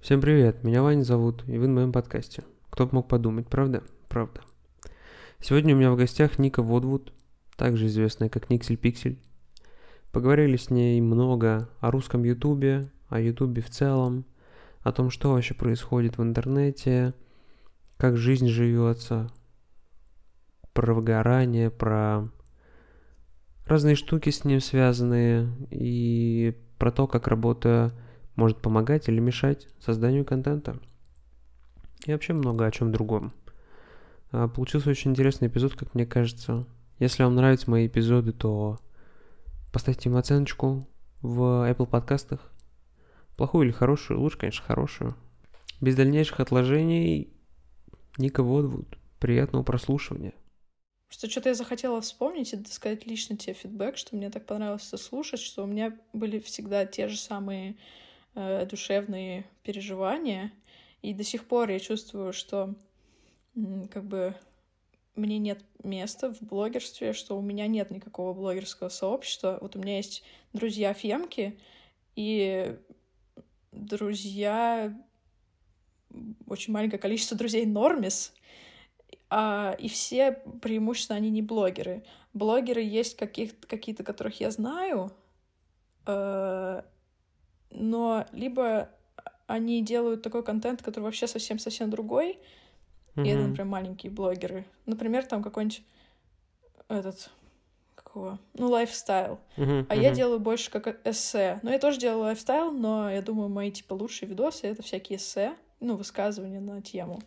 Всем привет, меня Ваня зовут, и вы на моем подкасте. Кто бы мог подумать, правда? Правда. Сегодня у меня в гостях Ника Водвуд, также известная как Никсель Пиксель. Поговорили с ней много о русском ютубе, о ютубе в целом, о том, что вообще происходит в интернете, как жизнь живется, про выгорание, про разные штуки с ним связанные и про то, как работа может помогать или мешать созданию контента. И вообще много о чем другом. А, получился очень интересный эпизод, как мне кажется. Если вам нравятся мои эпизоды, то поставьте им оценочку в Apple подкастах. Плохую или хорошую? Лучше, конечно, хорошую. Без дальнейших отложений, Ника Водвуд. Приятного прослушивания. Что что-то я захотела вспомнить и сказать лично тебе фидбэк, что мне так понравилось слушать, что у меня были всегда те же самые э, душевные переживания, и до сих пор я чувствую, что как бы мне нет места в блогерстве, что у меня нет никакого блогерского сообщества. Вот у меня есть друзья Фемки и друзья, очень маленькое количество друзей Нормис, а, и все преимущественно они не блогеры. Блогеры есть каких какие-то, которых я знаю, э, но либо они делают такой контент, который вообще совсем-совсем другой, mm-hmm. и это, например, маленькие блогеры. Например, там какой-нибудь этот какого, ну, lifestyle. Угу, а угу. я делаю больше как эссе. Но я тоже делаю lifestyle, но я думаю, мои, типа, лучшие видосы — это всякие эссе, ну, высказывания на тему.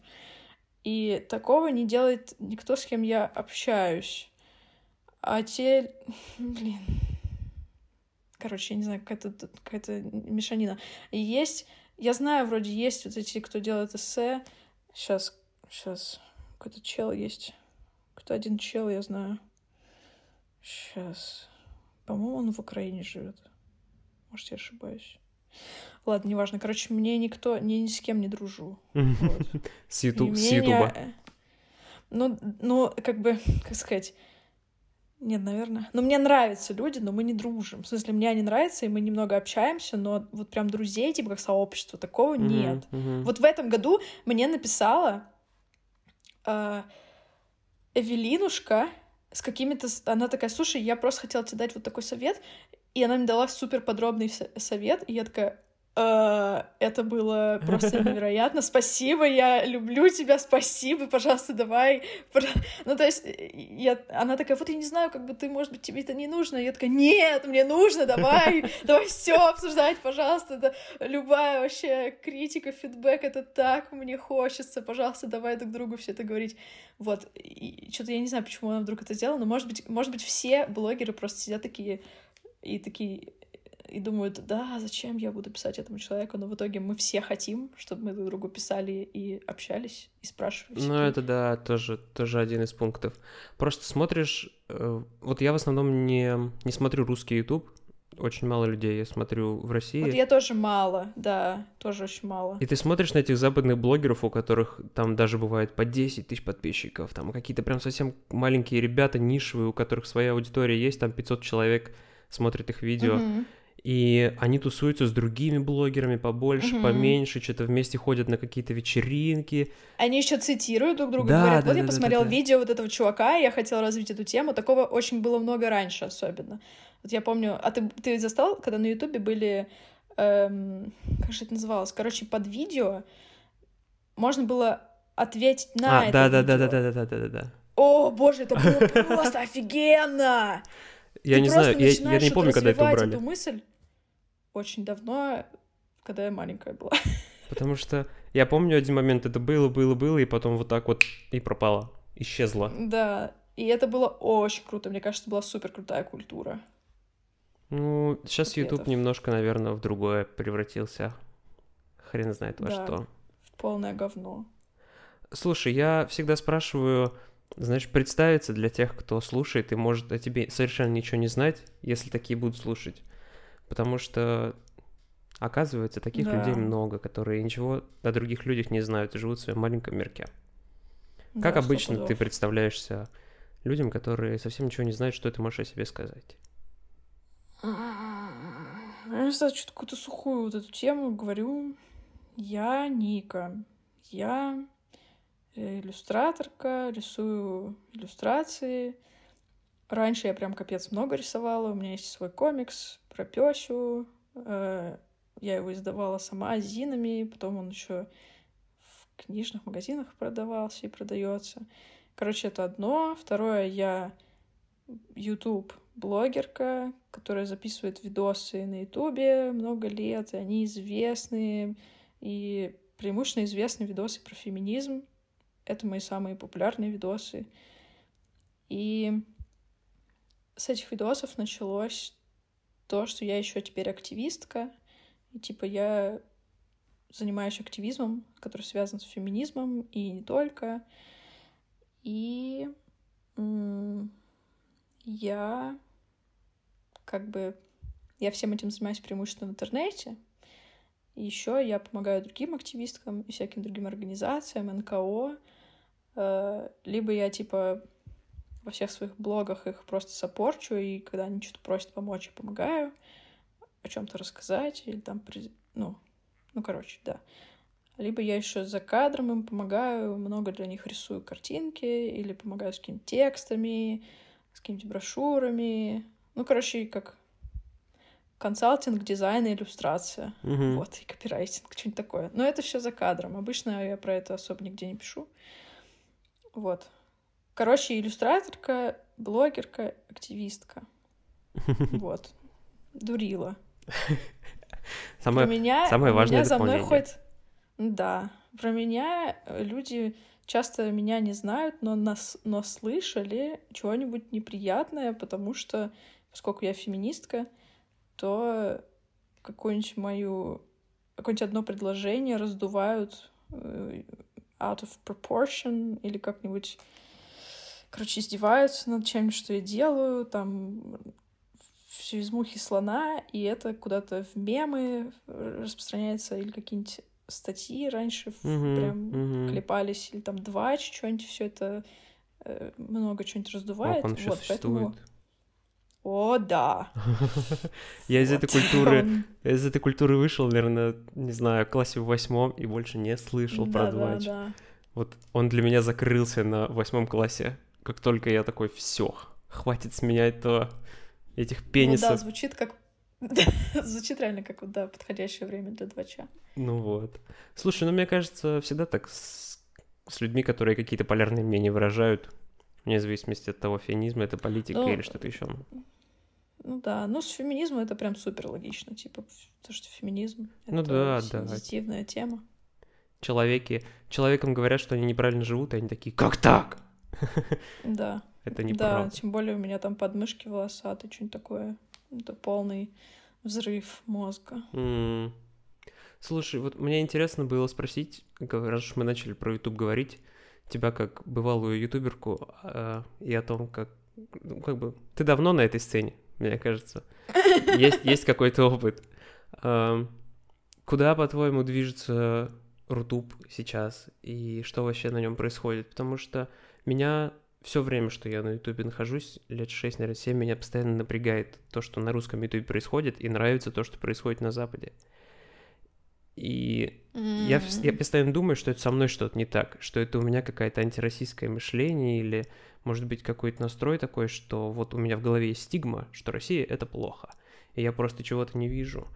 И такого не делает никто, с кем я общаюсь. А те... Блин. Короче, я не знаю, какая-то какая мешанина. И есть... Я знаю, вроде есть вот эти, кто делает эссе. Сейчас, сейчас. Какой-то чел есть. Кто один чел, я знаю. Сейчас. По-моему, он в Украине живет. Может, я ошибаюсь. Ладно, неважно. Короче, мне никто, ни, ни с кем не дружу. С Ютуба. Ну, ну, как бы, как сказать... Нет, наверное. Но мне нравятся люди, но мы не дружим. В смысле, мне они нравятся, и мы немного общаемся, но вот прям друзей, типа как сообщество, такого нет. Вот в этом году мне написала э, Эвелинушка с какими-то... Она такая, слушай, я просто хотела тебе дать вот такой совет, и она мне дала супер подробный совет, и я такая, это было просто невероятно. Спасибо, я люблю тебя, спасибо, пожалуйста, давай. Ну, то есть, я, она такая, вот я не знаю, как бы ты, может быть, тебе это не нужно. Я такая, нет, мне нужно, давай, давай все обсуждать, пожалуйста. Это любая вообще критика, фидбэк, это так мне хочется, пожалуйста, давай друг другу все это говорить. Вот, что-то я не знаю, почему она вдруг это сделала, но, может быть, может быть, все блогеры просто сидят такие и такие, и думают, да, зачем я буду писать этому человеку, но в итоге мы все хотим, чтобы мы друг другу писали и общались, и спрашивали. Ну, это, да, тоже, тоже один из пунктов. Просто смотришь, э, вот я в основном не, не смотрю русский YouTube, очень мало людей я смотрю в России. Вот я тоже мало, да, тоже очень мало. И ты смотришь на этих западных блогеров, у которых там даже бывает по 10 тысяч подписчиков, там какие-то прям совсем маленькие ребята, нишевые, у которых своя аудитория есть, там 500 человек смотрит их видео. Mm-hmm и они тусуются с другими блогерами побольше, угу. поменьше, что-то вместе ходят на какие-то вечеринки. Они еще цитируют друг друга, да, говорят, да, вот да, я да, посмотрел да, да. видео вот этого чувака, и я хотела развить эту тему. Такого очень было много раньше особенно. Вот я помню, а ты, ты застал, когда на Ютубе были, эм, как же это называлось, короче, под видео можно было ответить на а, это да, видео. да, да, да, да, да, да, да, да. О, боже, это было просто офигенно! Я не знаю, я не помню, когда это убрали. эту мысль, очень давно, когда я маленькая была. Потому что я помню один момент, это было, было, было, и потом вот так вот и пропало, исчезло. Да, и это было очень круто. Мне кажется, была супер крутая культура. Ну, сейчас YouTube немножко, наверное, в другое превратился. Хрен знает во да, что. В полное говно. Слушай, я всегда спрашиваю, знаешь, представиться для тех, кто слушает и может о тебе совершенно ничего не знать, если такие будут слушать. Потому что, оказывается, таких да. людей много, которые ничего о других людях не знают и живут в своем маленьком мирке. Да, как обычно ты представляешься людям, которые совсем ничего не знают, что ты можешь о себе сказать? Я не знаю, что-то какую-то сухую вот эту тему говорю. Я Ника. Я иллюстраторка, рисую иллюстрации. Раньше я прям капец много рисовала. У меня есть свой комикс про Пёсю. Э, я его издавала сама зинами, потом он еще в книжных магазинах продавался и продается. Короче, это одно. Второе, я YouTube блогерка, которая записывает видосы на Ютубе много лет, и они известные, и преимущественно известны видосы про феминизм. Это мои самые популярные видосы. И с этих видосов началось то, что я еще теперь активистка. И типа я занимаюсь активизмом, который связан с феминизмом, и не только. И я как бы я всем этим занимаюсь преимущественно в интернете. Еще я помогаю другим активисткам и всяким другим организациям, НКО. Э, либо я типа во всех своих блогах их просто сопорчу, и когда они что-то просят помочь, я помогаю о чем-то рассказать, или там, ну, ну, короче, да. Либо я еще за кадром им помогаю, много для них рисую картинки, или помогаю с какими-то текстами, с какими-то брошюрами. Ну, короче, как консалтинг, дизайн и иллюстрация. Угу. Вот, и копирайтинг, что-нибудь такое. Но это все за кадром. Обычно я про это особо нигде не пишу. Вот. Короче, иллюстраторка, блогерка, активистка. Вот. Дурила. Самое, про меня, самое важное меня за мной ходит... Да. Про меня люди часто меня не знают, но, нас, но слышали чего-нибудь неприятное, потому что, поскольку я феминистка, то какую-нибудь мою... Какое-нибудь одно предложение раздувают э, out of proportion или как-нибудь короче, издеваются над чем-нибудь, что я делаю, там все из мухи слона, и это куда-то в мемы распространяется, или какие-нибудь статьи раньше Мгм, прям мгм. клепались, или там два что-нибудь, все это э, много чего-нибудь раздувает. он еще вот, существует. поэтому... О, да. Я из этой культуры, Он- я из этой культуры вышел, наверное, не знаю, в классе в восьмом и больше не слышал про двач. Вот он для меня закрылся на восьмом классе. Как только я такой, все, хватит с меня этого, этих Ну да, пенисов. звучит как... Звучит реально как, вот, да, подходящее время для двача. Ну вот. Слушай, ну мне кажется, всегда так с, с людьми, которые какие-то полярные мнения выражают, вне зависимости от того, феминизм это политика Ну, или что-то еще. Ну да, ну с феминизмом это прям супер логично, типа, то, что феминизм — Ну это да, да. сенситивная тема. Человеки, человеком говорят, что они неправильно живут, и они такие, как так? Да, Это да, неправда. тем более у меня там подмышки волосатые, что-нибудь такое. Это полный взрыв мозга. Слушай, вот мне интересно было спросить, раз уж мы начали про YouTube говорить, тебя как бывалую ютуберку а, и о том, как, ну, как бы, ты давно на этой сцене, мне кажется. Есть, есть какой-то опыт. Куда, по-твоему, движется Рутуб сейчас и что вообще на нем происходит? Потому что меня все время, что я на Ютубе нахожусь, лет 6, наверное, 7, меня постоянно напрягает то, что на русском Ютубе происходит, и нравится то, что происходит на Западе. И я, вс- я М. постоянно думаю, что это со мной что-то не так, что это у меня какое-то антироссийское мышление или, может быть, какой-то настрой такой, что вот у меня в голове есть стигма, что Россия — это плохо, и я просто чего-то не вижу.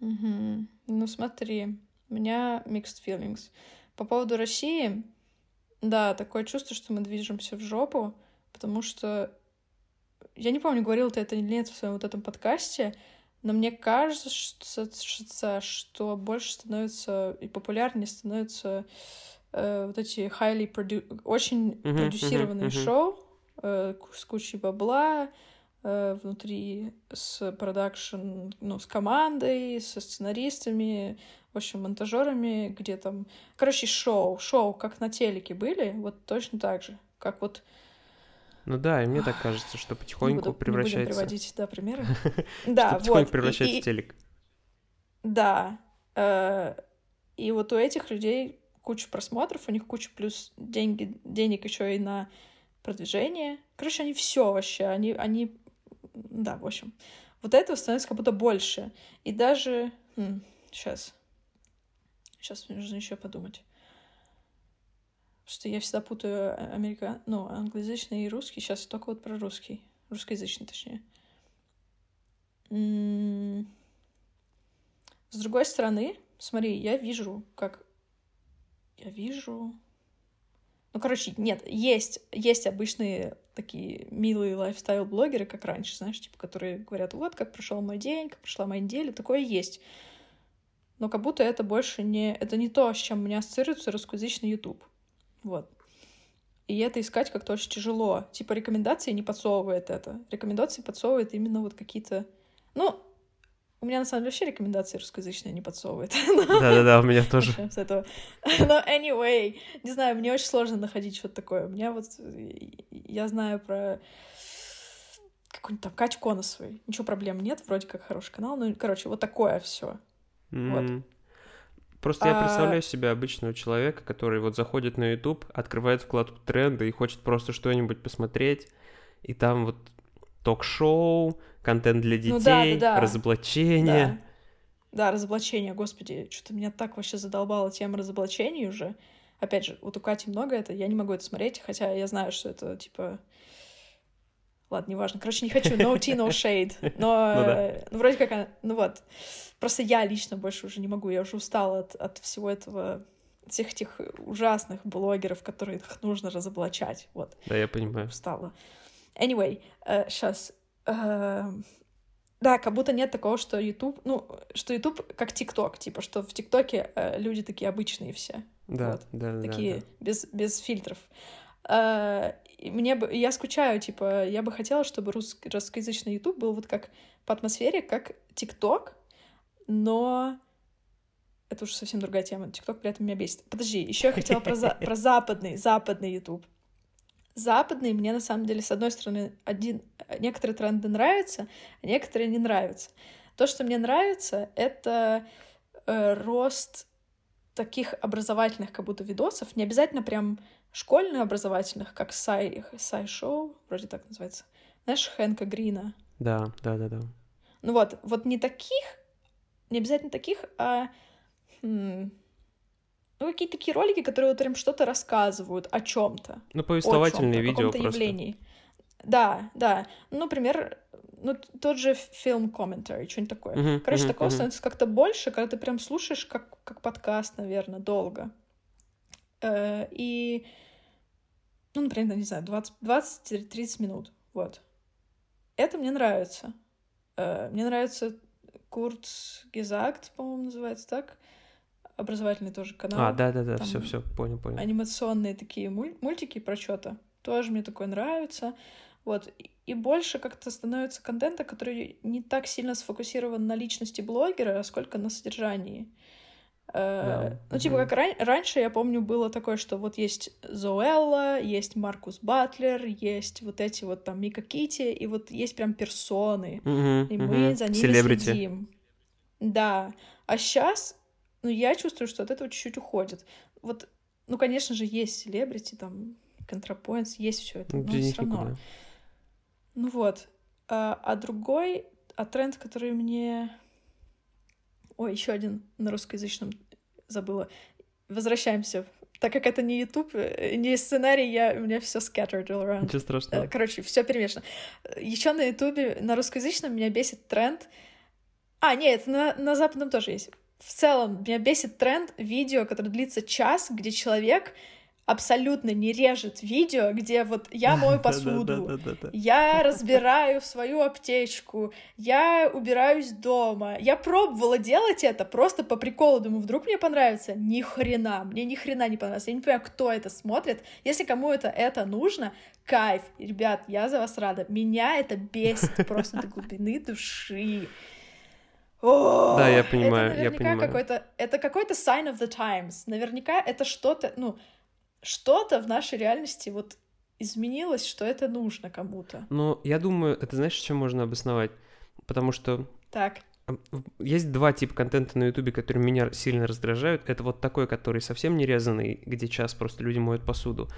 Мгм. Ну смотри, у меня mixed feelings. По поводу России, да, такое чувство, что мы движемся в жопу, потому что я не помню, говорил ты это или нет в своем вот этом подкасте, но мне кажется, что, что больше становится и популярнее становятся э, вот эти highly produ- очень Мгм, продюсированные мгм, мгм. шоу э, с кучей бабла, э, внутри с продакшн, ну, с командой, со сценаристами, в общем, монтажерами, где там... Короче, шоу, шоу, как на телеке были, вот точно так же, как вот... Ну да, и мне так кажется, что Не потихоньку буду, не будем превращается... приводить, да, примеры. Да, вот. превращается в телек. Да. э, И вот у этих людей куча просмотров, у них куча плюс деньги, денег еще и на продвижение. Короче, они все вообще, они, они, да, в общем. Вот этого становится как будто больше. И даже, м, Сейчас. Сейчас мне нужно еще подумать. Что я всегда путаю а, америка... ну, англоязычный и русский. Сейчас только вот про русский. Русскоязычный, точнее. М-м. С другой стороны, смотри, я вижу, как... Я вижу... Ну, короче, нет, есть, есть обычные такие милые лайфстайл-блогеры, как раньше, знаешь, типа, которые говорят, вот, как прошел мой день, как прошла моя неделя, такое есть. Но как будто это больше не... Это не то, с чем у меня ассоциируется русскоязычный YouTube. Вот. И это искать как-то очень тяжело. Типа рекомендации не подсовывает это. Рекомендации подсовывает именно вот какие-то... Ну, у меня, на самом деле, вообще рекомендации русскоязычные не подсовывает. Да-да-да, у меня тоже. С этого. Но anyway, не знаю, мне очень сложно находить что-то такое. У меня вот... Я знаю про какую-нибудь там Катю Коносову. Ничего проблем нет, вроде как хороший канал. Ну, короче, вот такое все. Вот. Просто я а представляю себе обычного человека, который вот заходит на YouTube, открывает вкладку тренды и хочет просто что-нибудь посмотреть, и там вот ток-шоу, контент для детей, ну, да, да, да. разоблачение. Да. да, разоблачение, господи, что-то меня так вообще задолбала тема разоблачений уже. Опять же, вот у Кати много это, я не могу это смотреть, хотя я знаю, что это, типа... Ладно, неважно. Короче, не хочу no tea, no shade. Но, ну, да. ну, вроде как, ну вот. Просто я лично больше уже не могу, я уже устала от, от всего этого всех этих ужасных блогеров, которые их нужно разоблачать. Вот. Да, я понимаю. Устала. Anyway, сейчас Эм, да, как будто нет такого, что YouTube, ну, что YouTube как ТикТок, типа, что в ТикТоке э, люди такие обычные все. Да, вот, да, Такие, да, да. без, без фильтров. Э, мне бы, я скучаю, типа, я бы хотела, чтобы рус, русскоязычный YouTube был вот как по атмосфере, как ТикТок, но это уже совсем другая тема. ТикТок при этом меня бесит. Подожди, еще я хотела про, за, про западный, западный YouTube западные мне на самом деле, с одной стороны, один, некоторые тренды нравятся, а некоторые не нравятся. То, что мне нравится, это э, рост таких образовательных как будто видосов, не обязательно прям школьных образовательных, как Сай, Сай Шоу, вроде так называется. Знаешь, Хэнка Грина? Да, да, да, да. Ну вот, вот не таких, не обязательно таких, а хм, ну, какие-то такие ролики, которые вот прям что-то рассказывают о чем-то. Ну, повествовательные видео просто. явлении. Да, да. Ну, например, ну, тот же фильм комментарий, что-нибудь такое. Uh-huh, Короче, uh-huh, такого uh-huh. становится как-то больше, когда ты прям слушаешь как, как подкаст, наверное, долго. Э, и, ну, например, не знаю, 20-30 минут, вот. Это мне нравится. Э, мне нравится Курт Гезакт, по-моему, называется так образовательный тоже канал. А, да, да, да, все, все, понял, понял. Анимационные такие мультики про что-то. Тоже мне такое нравится. Вот. И больше как-то становится контента, который не так сильно сфокусирован на личности блогера, а сколько на содержании. Э, ну, типа, как ран- раньше, я помню, было такое, что вот есть Зоэлла, есть Маркус Батлер, есть вот эти вот там Мика Кити, и вот есть прям персоны, mm-hmm, и мы mm-hmm. за ними Celebrity. следим. Да. А сейчас но я чувствую, что от этого чуть-чуть уходит. Вот, ну, конечно же, есть селебрити, там, контрапоинтс, есть все это, но все равно. Ну вот. А, а другой, а тренд, который мне... Ой, еще один на русскоязычном забыла. Возвращаемся. Так как это не YouTube, э, не сценарий, я, у меня все scattered all around. Ничего страшного. Э, короче, все перемешано. Еще на YouTube, на русскоязычном меня бесит тренд. А, нет, на, на западном тоже есть в целом меня бесит тренд видео, который длится час, где человек абсолютно не режет видео, где вот я мою посуду, я разбираю свою аптечку, я убираюсь дома. Я пробовала делать это просто по приколу, думаю, вдруг мне понравится. Ни хрена, мне ни хрена не понравилось. Я не понимаю, кто это смотрит. Если кому это это нужно, кайф, ребят, я за вас рада. Меня это бесит просто до глубины души. О, да, я понимаю, это я понимаю. Какой-то, это какой-то sign of the times. Наверняка это что-то, ну, что-то в нашей реальности вот изменилось, что это нужно кому-то. Ну, я думаю, это знаешь, чем можно обосновать? Потому что... Так. Есть два типа контента на Ютубе, которые меня сильно раздражают. Это вот такой, который совсем не резанный, где час просто люди моют посуду.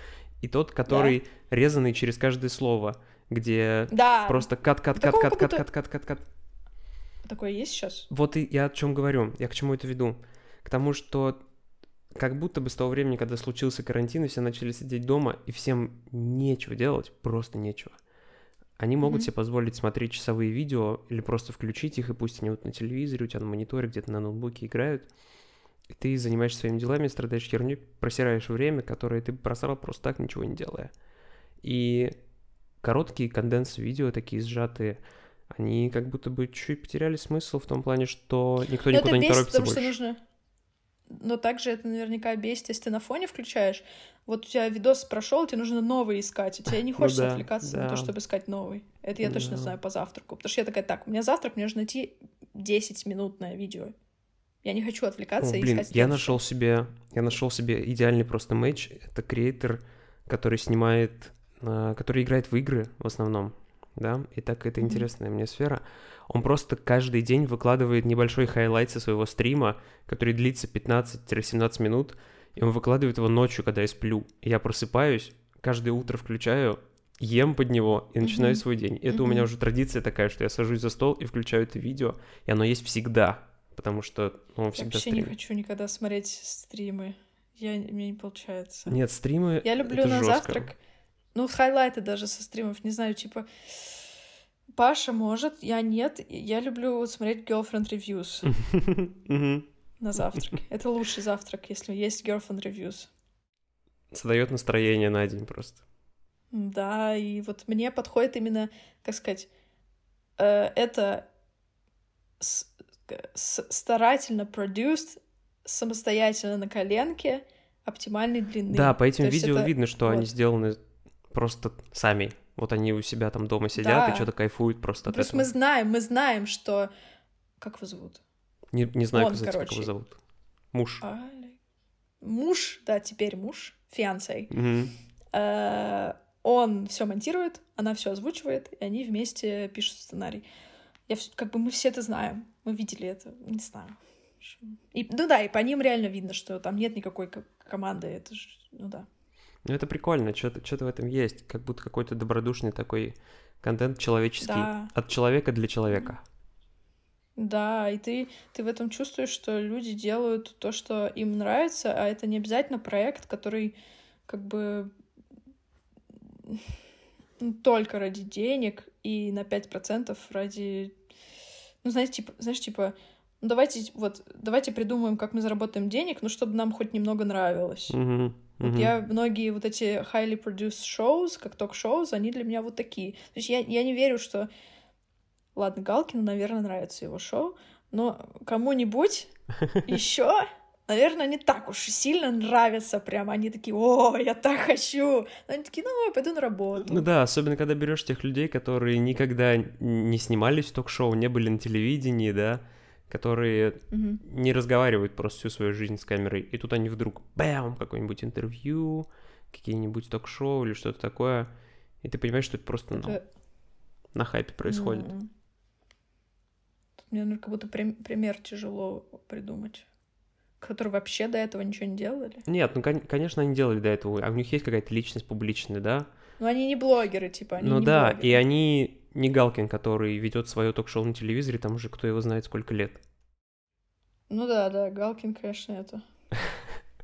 И тот, который да. резанный через каждое слово, где да. просто кат-кат-кат-кат-кат-кат-кат-кат. такое есть сейчас? Вот и я о чем говорю, я к чему это веду. К тому, что как будто бы с того времени, когда случился карантин, и все начали сидеть дома, и всем нечего делать, просто нечего. Они могут mm-hmm. себе позволить смотреть часовые видео или просто включить их, и пусть они вот на телевизоре, у тебя на мониторе, где-то на ноутбуке играют. И ты занимаешься своими делами, страдаешь херней, просираешь время, которое ты просрал просто так, ничего не делая. И короткие конденс видео, такие сжатые, они как будто бы чуть потеряли смысл в том плане, что никто Но никуда не торопится потому больше. Что нужно... Но также это наверняка бесит, если ты на фоне включаешь. Вот у тебя видос прошел, тебе нужно новый искать, и тебе не ну хочется ну, да, отвлекаться да. на то, чтобы искать новый. Это я да. точно знаю по завтраку. Потому что я такая, так, у меня завтрак, мне нужно найти 10-минутное видео. Я не хочу отвлекаться О, и блин, искать. Я нашел себе, я нашел себе идеальный просто матч. Это креатор, который снимает, а, который играет в игры в основном, да. И так это mm-hmm. интересная мне сфера. Он просто каждый день выкладывает небольшой хайлайт со своего стрима, который длится 15-17 минут, и он выкладывает его ночью, когда я сплю. я просыпаюсь, каждое утро включаю, ем под него и начинаю mm-hmm. свой день. И это mm-hmm. у меня уже традиция такая, что я сажусь за стол и включаю это видео, и оно есть всегда потому что ну, он всегда вообще стримит. не хочу никогда смотреть стримы. Я, мне не получается. Нет, стримы Я люблю это на жестко. завтрак. Ну, хайлайты даже со стримов, не знаю, типа... Паша может, я нет. Я люблю смотреть girlfriend reviews на завтрак. Это лучший завтрак, если есть girlfriend reviews. Создает настроение на день просто. Да, и вот мне подходит именно, как сказать, э, это старательно produced, самостоятельно на коленке, оптимальной длины. Да, по этим видео это... видно, что вот. они сделаны просто сами. Вот они у себя там дома сидят да. и что-то кайфуют просто Плюс от этого. мы знаем, мы знаем, что... Как его зовут? Не, не знаю, Он, кстати, короче. как его зовут. Муж. Али... Муж, да, теперь муж, фианцей. Угу. Он все монтирует, она все озвучивает, и они вместе пишут сценарий. Я, как бы мы все это знаем. Мы видели это, не знаю. И, ну да, и по ним реально видно, что там нет никакой команды. Это же, ну да. Ну это прикольно, что-то что в этом есть. Как будто какой-то добродушный такой контент человеческий. Да. От человека для человека. Да, и ты, ты в этом чувствуешь, что люди делают то, что им нравится, а это не обязательно проект, который как бы только ради денег и на 5% ради... Ну, знаете, типа, знаешь, типа, ну, давайте, вот, давайте придумаем, как мы заработаем денег, ну, чтобы нам хоть немного нравилось. Mm-hmm. Вот mm-hmm. я, многие вот эти highly produced shows, как ток-шоу, они для меня вот такие. То есть я, я не верю, что... Ладно, Галкину, наверное, нравится его шоу, но кому-нибудь еще наверное, не так уж сильно нравится прям. Они такие, о, я так хочу. Но они такие, ну, я пойду на работу. Ну да, особенно когда берешь тех людей, которые никогда не снимались в ток-шоу, не были на телевидении, да, которые угу. не разговаривают просто всю свою жизнь с камерой. И тут они вдруг, бэм, какое-нибудь интервью, какие-нибудь ток-шоу или что-то такое. И ты понимаешь, что это просто, ну, это... на хайпе происходит. Mm. Тут мне ну, как будто пример тяжело придумать которые вообще до этого ничего не делали? Нет, ну, конечно, они делали до этого, а у них есть какая-то личность публичная, да? Ну, они не блогеры, типа, они Ну да, блогеры. и они не Галкин, который ведет свое ток-шоу на телевизоре, там уже кто его знает сколько лет. Ну да, да, Галкин, конечно, это...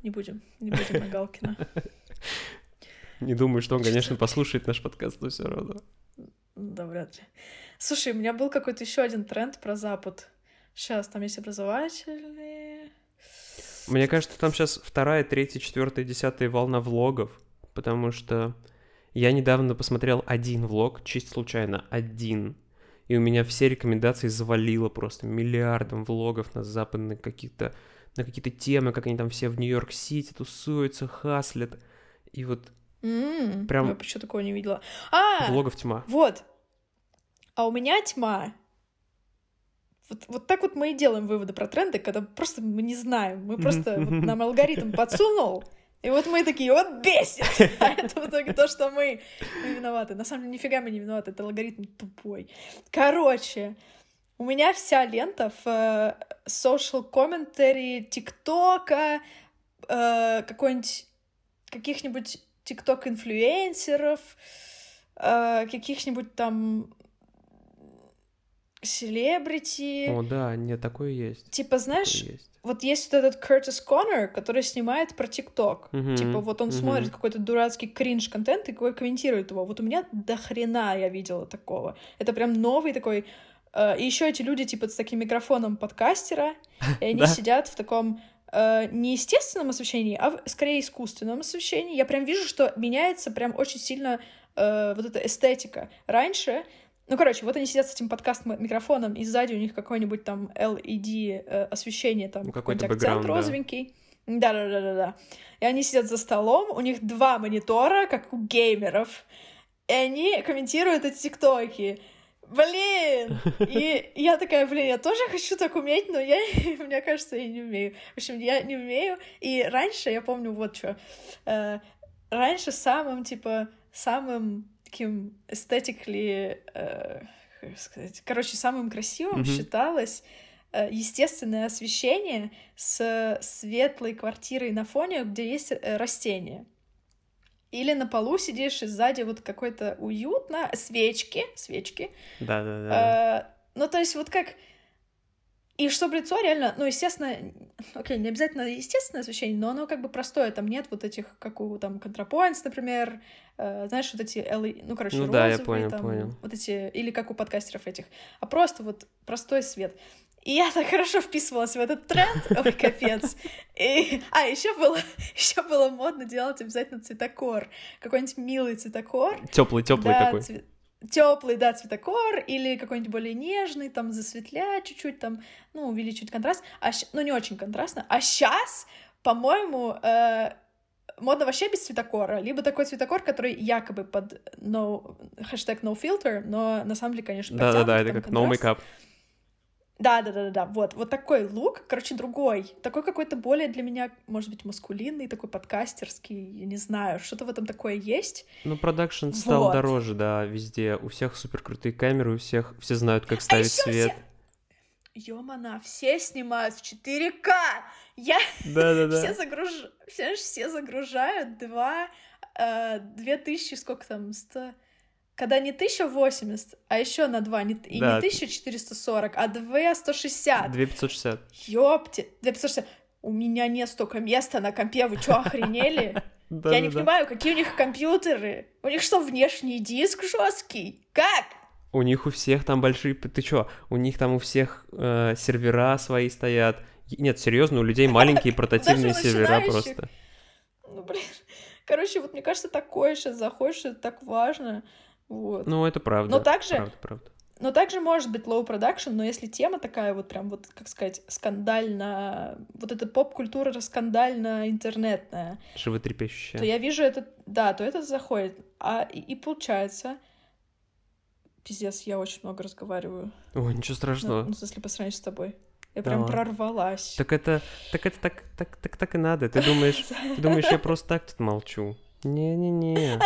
Не будем, не будем на Галкина. Не думаю, что он, конечно, послушает наш подкаст, но все равно. Да, вряд ли. Слушай, у меня был какой-то еще один тренд про Запад. Сейчас там есть образовательные мне кажется, там сейчас вторая, третья, четвертая, десятая волна влогов, потому что я недавно посмотрел один влог, чисто случайно, один. И у меня все рекомендации завалило просто миллиардом влогов на западные какие-то на какие-то темы, как они там все в Нью-Йорк-Сити тусуются, хаслят. И вот mm, прям... Я почему такого не видела. А! Влогов тьма. Вот. А у меня тьма вот, вот так вот мы и делаем выводы про тренды, когда просто мы не знаем. Мы просто нам алгоритм подсунул, и вот мы такие, вот бесит! А это в итоге то, что мы, виноваты. На самом деле, нифига мы не виноваты, это алгоритм тупой. Короче, у меня вся лента в э, social commentary ТикТока, э, какой-нибудь каких-нибудь ТикТок-инфлюенсеров, э, каких-нибудь там селебрити. О, да, нет, такое есть. Типа, знаешь, есть. Вот есть вот этот Кертис Коннор, который снимает про ТикТок. Мгм, Типа, вот он мгм. смотрит какой-то дурацкий кринж-контент и комментирует его. Вот у меня до хрена я видела такого. Это прям новый такой... э, И еще эти люди, типа, с таким микрофоном подкастера, и они Да. сидят в таком э, не естественном освещении, а скорее искусственном освещении. Я прям вижу, что меняется прям очень сильно э, вот эта эстетика. Раньше ну, короче, вот они сидят с этим подкаст-микрофоном, и сзади у них какой-нибудь там LED э, освещение, там Ну, какой-то акцент бэкграунд, да. розовенький. Да-да-да-да-да. И они сидят за столом, у них два монитора, как у геймеров, и они комментируют эти тиктоки. Блин! И я такая, блин, я тоже хочу так уметь, но я, мне кажется, я не умею. В общем, я не умею. И раньше, я помню, вот что. раньше самым, типа, самым таким эстетикли, э, как сказать, короче, самым красивым Мгм. считалось э, естественное освещение с светлой квартирой на фоне, где есть э, растения. Или на полу сидишь, и сзади вот какой-то уютно, свечки, свечки. Да-да-да. Э, ну, то есть вот как... И чтобы лицо реально, ну, естественно, окей, не обязательно естественное освещение, но оно как бы простое, там нет вот этих, как у там ContraPoints, например, э, знаешь, вот эти LED, ну, короче, Ну да, я розовые, понял, там, понял. вот эти, или как у подкастеров этих, а просто вот простой свет. И я так хорошо вписывалась в этот тренд, ой, капец. И, а, еще было, еще было модно делать обязательно цветокор, какой-нибудь милый цветокор, Теплый, теплый да, такой. цве- Теплый, да, цветокор, или какой-нибудь более нежный, там, засветлять чуть-чуть, там, ну, увеличить контраст, а ну, не очень контрастно. А сейчас, по-моему, э, модно вообще без цветокора, либо такой цветокор, который якобы под no, хэштег no filter, но на самом деле, конечно, Да-да-да, это как no контраст. makeup. Да, да, да, да, да. Вот, вот такой лук, короче, другой. Такой какой-то более для меня, может быть, маскулинный, такой подкастерский, я не знаю, что-то в этом такое есть. Ну, продакшн стал Вот. дороже, да, везде. У всех супер крутые камеры, у всех все знают, как А ставить ещё свет. все... Ёмана, все снимают в 4К! Я... Все, Да-да-да. загруж... все, все загружают два... э, две тысячи, сколько там, сто... Когда не 1080, а еще на 2, не, и Да. не 1440, а 2160. 2560. Ёпте, 2560. У меня нет столько места на компе, вы чё, охренели? Я не понимаю, какие у них компьютеры? У них что, внешний диск жесткий? Как? У них у всех там большие... Ты чё? У них там у всех э, сервера свои стоят. Нет, серьезно, у людей маленькие портативные сервера просто. Ну, блин. Короче, вот мне кажется, такое сейчас заходишь, это так важно. Вот. Ну, это правда. Но также- Правда, правда. Но также может быть low production, но если тема такая вот прям вот, как сказать, скандально, вот эта поп-культура скандально-интернетная, Животрепещущая. то я вижу это, да, то это заходит. А и, и получается, пиздец, я очень много разговариваю. Ой, ничего Ну, страшного. ну, в смысле, по сравнению с тобой. Я прям Да. прорвалась. Так это, так это так, так, так, так и надо. Ты думаешь, ты думаешь, я просто так тут молчу? Не-не-не.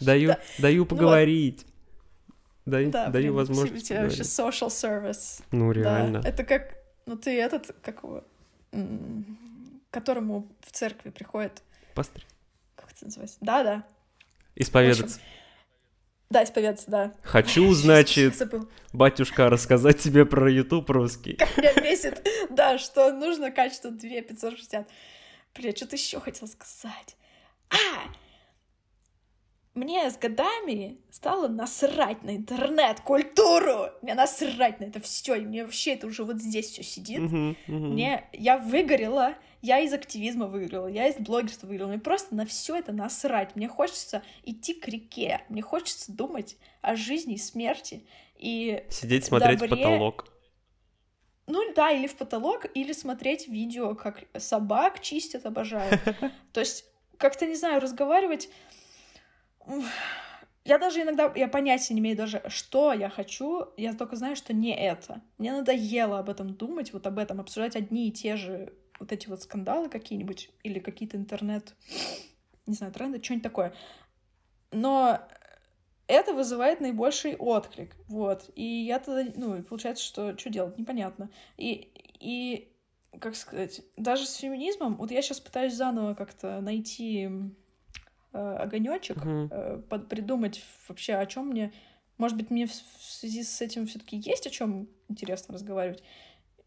Даю, да. даю поговорить. Даю, Да, даю блин, возможность У тебя вообще social service. Ну, Да, реально. это как, ну ты этот, как его, к которому в церкви приходит, Пастырь. как это называется? Да-да. Исповедаться. Да, исповедаться, да. Хочу, значит, батюшка, рассказать тебе про YouTube русский. Как меня бесит, да, что нужно качество 2560. Бля, что-то еще хотел сказать. А! Мне с годами стало насрать на интернет-культуру. Мне насрать на это все. И мне вообще это уже вот здесь все сидит. Мгм, мгм. Мне я выгорела, я из активизма выиграла, я из блогерства выиграла. Мне просто на все это насрать. Мне хочется идти к реке, мне хочется думать о жизни и смерти. И Сидеть, смотреть в добре. потолок. ну да, или в потолок, или смотреть видео, как собак чистят, обожаю. То есть, как-то, не знаю, разговаривать... Я даже иногда, я понятия не имею даже, что я хочу, я только знаю, что не это. Мне надоело об этом думать, вот об этом, обсуждать одни и те же вот эти вот скандалы какие-нибудь, или какие-то интернет, не знаю, тренды, что-нибудь такое. Но это вызывает наибольший отклик, вот. И я тогда, ну, получается, что что делать, непонятно. И, и, как сказать, даже с феминизмом, вот я сейчас пытаюсь заново как-то найти огонечек, Мгм. э, под- придумать вообще, о чем мне Может быть, мне в связи с этим все-таки есть о чем интересно разговаривать.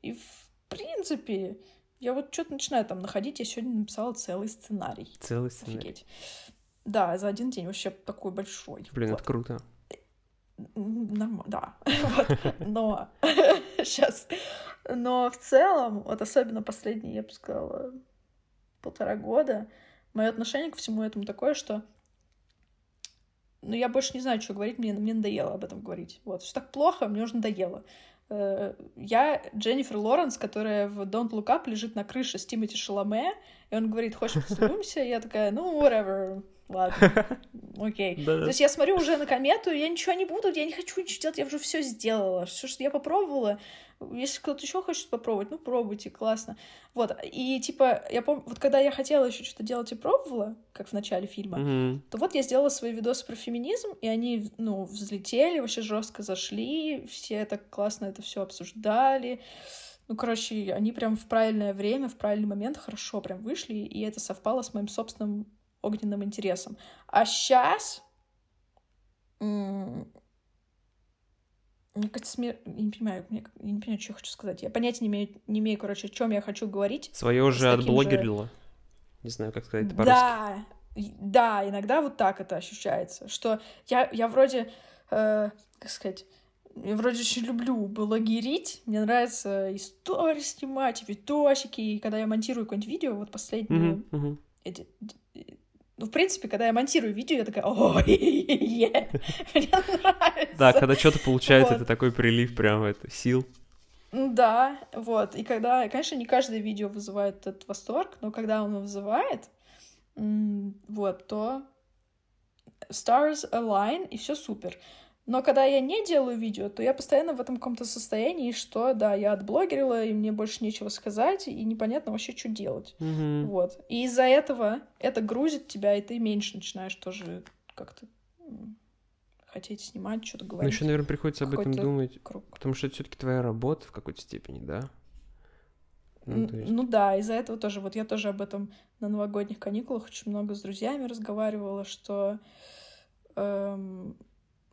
И в принципе, я вот что-то начинаю там находить. Я сегодня написала целый сценарий. Целый сценарий. Офигеть. Да, за один день вообще такой большой. Блин, Вот. это круто. Нормально, да. Вот. Но сейчас. Но в целом, вот особенно последние, я бы сказала, полтора года, мое отношение ко всему этому такое, что ну, я больше не знаю, что говорить, мне, мне надоело об этом говорить. Вот, что так плохо, мне уже надоело. Э, Я Дженнифер Лоренс, которая в Don't Look Up лежит на крыше с Тимоти Шаломе, и он говорит, хочешь поцелуемся? Я такая, ну, whatever, ладно, окей. Да. То есть я смотрю уже на комету, я ничего не буду, я не хочу ничего делать, я уже все сделала. Все, что я попробовала, если кто-то еще хочет попробовать, ну пробуйте, классно. Вот, и типа, я помню, вот когда я хотела еще что-то делать и пробовала, как в начале фильма, Мгм. то вот я сделала свои видосы про феминизм, и они, ну, взлетели, вообще жестко зашли, все так классно это все обсуждали. Ну, короче, они прям в правильное время, в правильный момент хорошо прям вышли, и это совпало с моим собственным огненным интересом. А сейчас... Мне кажется, смер... я не понимаю, мне... я не понимаю, что я хочу сказать. Я понятия не имею, не имею, короче, о чем я хочу говорить. Свое же таким отблогерила. Не знаю, как сказать это по-русски. Да, да, иногда вот так это ощущается, что я, я вроде, э, как сказать, я вроде очень люблю блогерить, мне нравится истории снимать, видосики, и когда я монтирую какое-нибудь видео, вот последние, Мгм, мгм. эти- ну, в принципе, когда я монтирую видео, я такая, ой, мне нравится. Да, когда что-то получается, это такой прилив прям это, сил. Да, вот. И когда, конечно, не каждое видео вызывает этот восторг, но когда он вызывает, вот, то stars align, и все супер. Но когда я не делаю видео, то я постоянно в этом каком-то состоянии, что, да, я отблогерила, и мне больше нечего сказать, и непонятно вообще, что делать. Мгм. Вот. И из-за этого это грузит тебя, и ты меньше начинаешь тоже как-то хотеть снимать, что-то Ну, говорить. еще, наверное, приходится об этом думать, круг. потому что это все-таки твоя работа в какой-то степени, да? Ну, есть- Ну да, из-за этого тоже. Вот я тоже об этом на новогодних каникулах очень много с друзьями разговаривала, что, эм,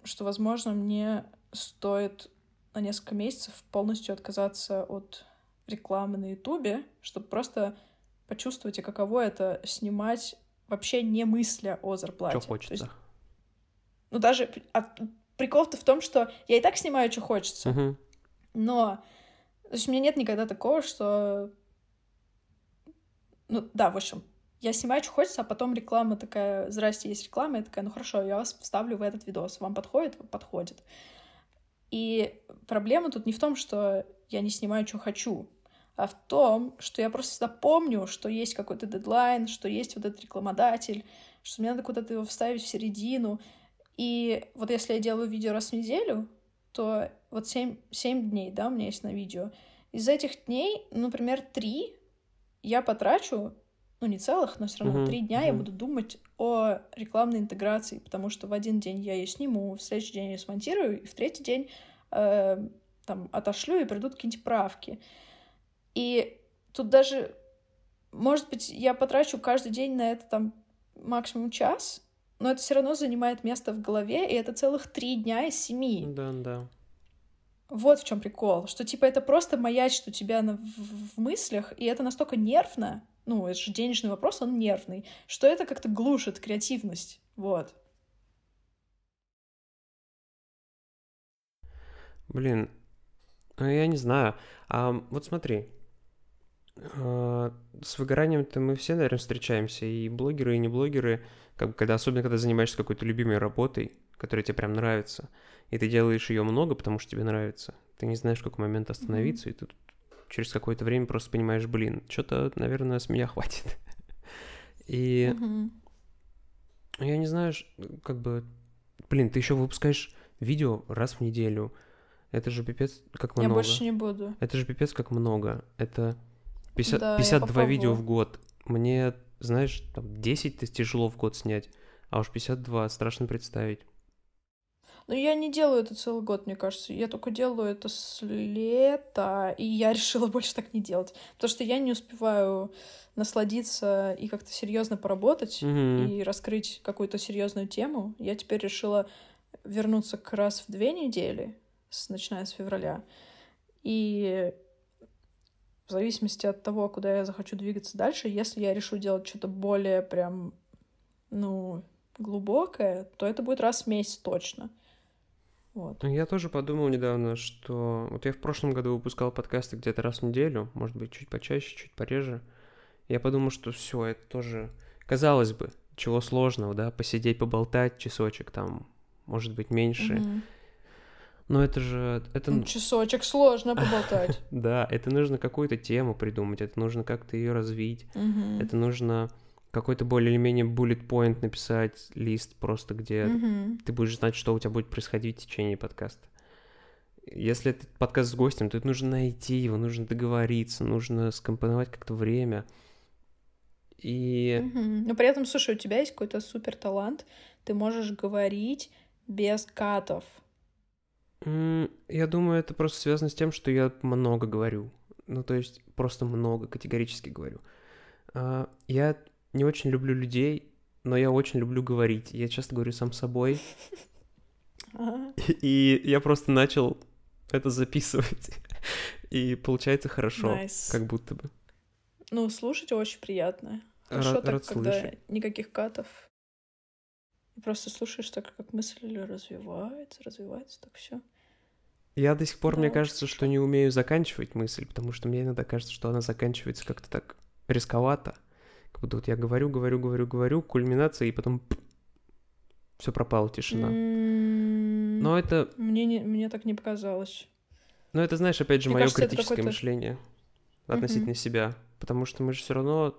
что возможно, мне стоит на несколько месяцев полностью отказаться от рекламы на Ютубе, чтобы просто почувствовать, и каково это снимать вообще не мысля о зарплате. Что То есть, хочется. ну даже а прикол-то в том, что я и так снимаю, что хочется. Мгм. Но, то есть у меня нет никогда такого, что... Ну, да, в общем, я снимаю, что хочется, а потом реклама такая, здрасте, есть реклама, я такая, ну хорошо, я вас вставлю в этот видос, вам подходит? Подходит. И проблема тут не в том, что я не снимаю, что хочу, а в том, что я просто всегда помню, что есть какой-то дедлайн, что есть вот этот рекламодатель, что мне надо куда-то его вставить в середину. И вот если я делаю видео раз в неделю, то вот 7, 7 дней, да, у меня есть на видео. Из этих дней, ну, например, 3 я потрачу, ну, не целых, но все равно три дня я мгм. буду думать о рекламной интеграции, потому что в один день я ее сниму, в следующий день я смонтирую, и в третий день э, там отошлю, и придут какие-нибудь правки. И тут даже, может быть, я потрачу каждый день на это там максимум час, но это все равно занимает место в голове, и это целых три дня из семи. Да, да. Вот в чем прикол, что типа это просто маячит у тебя на- в, в мыслях, и это настолько нервно, ну, это же денежный вопрос, он нервный, что это как-то глушит креативность, вот. Блин, а я не знаю. А, вот смотри, а, с выгоранием-то мы все, наверное, встречаемся, и блогеры, и не блогеры, как когда, особенно когда занимаешься какой-то любимой работой, которая тебе прям нравится, и ты делаешь ее много, потому что тебе нравится. Ты не знаешь, в какой момент остановиться, и ты тут через какое-то время просто понимаешь, блин, что-то, наверное, с меня хватит. И я не знаю, как бы, блин, ты еще выпускаешь видео раз в неделю. Это же пипец как Я много. больше не буду. Это же пипец как много. Это 50, Да, я 52 видео в год. Мне, знаешь, там 10 -то тяжело в год снять, а уж 52 страшно представить. Но я не делаю это целый год, мне кажется. Я только делаю это с лета, и я решила больше так не делать. Потому что я не успеваю насладиться и как-то серьезно поработать Мгм. и раскрыть какую-то серьезную тему. Я теперь решила вернуться как раз в две недели, с, начиная с февраля. И в зависимости от того, куда я захочу двигаться дальше, если я решу делать что-то более прям, ну, глубокое, то это будет раз в месяц точно. Вот. Я тоже подумал недавно, что вот я в прошлом году выпускал подкасты где-то раз в неделю, может быть, чуть почаще, чуть пореже. Я подумал, что все, это тоже, казалось бы, чего сложного, да, посидеть, поболтать часочек там, может быть, меньше. Но это же... Это... Ну, часочек сложно поболтать. да, это нужно какую-то тему придумать, это нужно как-то ее развить, это нужно какой-то более или менее bullet point написать, лист просто, где ты будешь знать, что у тебя будет происходить в течение подкаста. Если это подкаст с гостем, то это нужно найти его, нужно договориться, нужно скомпоновать как-то время. И... Но при этом, слушай, у тебя есть какой-то супер талант, ты можешь говорить без катов. Я думаю, это просто связано с тем, что я много говорю. Ну, то есть просто много, категорически говорю. А, я не очень люблю людей, но я очень люблю говорить. Я часто говорю сам собой. И я просто начал это записывать. И получается хорошо, nice. как будто бы. Ну, слушать очень приятно. Хорошо рад, так, рад когда слышать. никаких катов. Просто слушаешь так, как мысль развивается, развивается, так все. Я до сих пор, да, мне кажется, что не умею заканчивать мысль, потому что мне иногда кажется, что она заканчивается как-то так рисковато. Будто вот я говорю, говорю, говорю, говорю, кульминация, и потом все пропало, тишина. Но это... Мне, не, мне так не показалось. Но это, знаешь, опять же, мое критическое мышление относительно uh-huh. себя. Потому что мы же все равно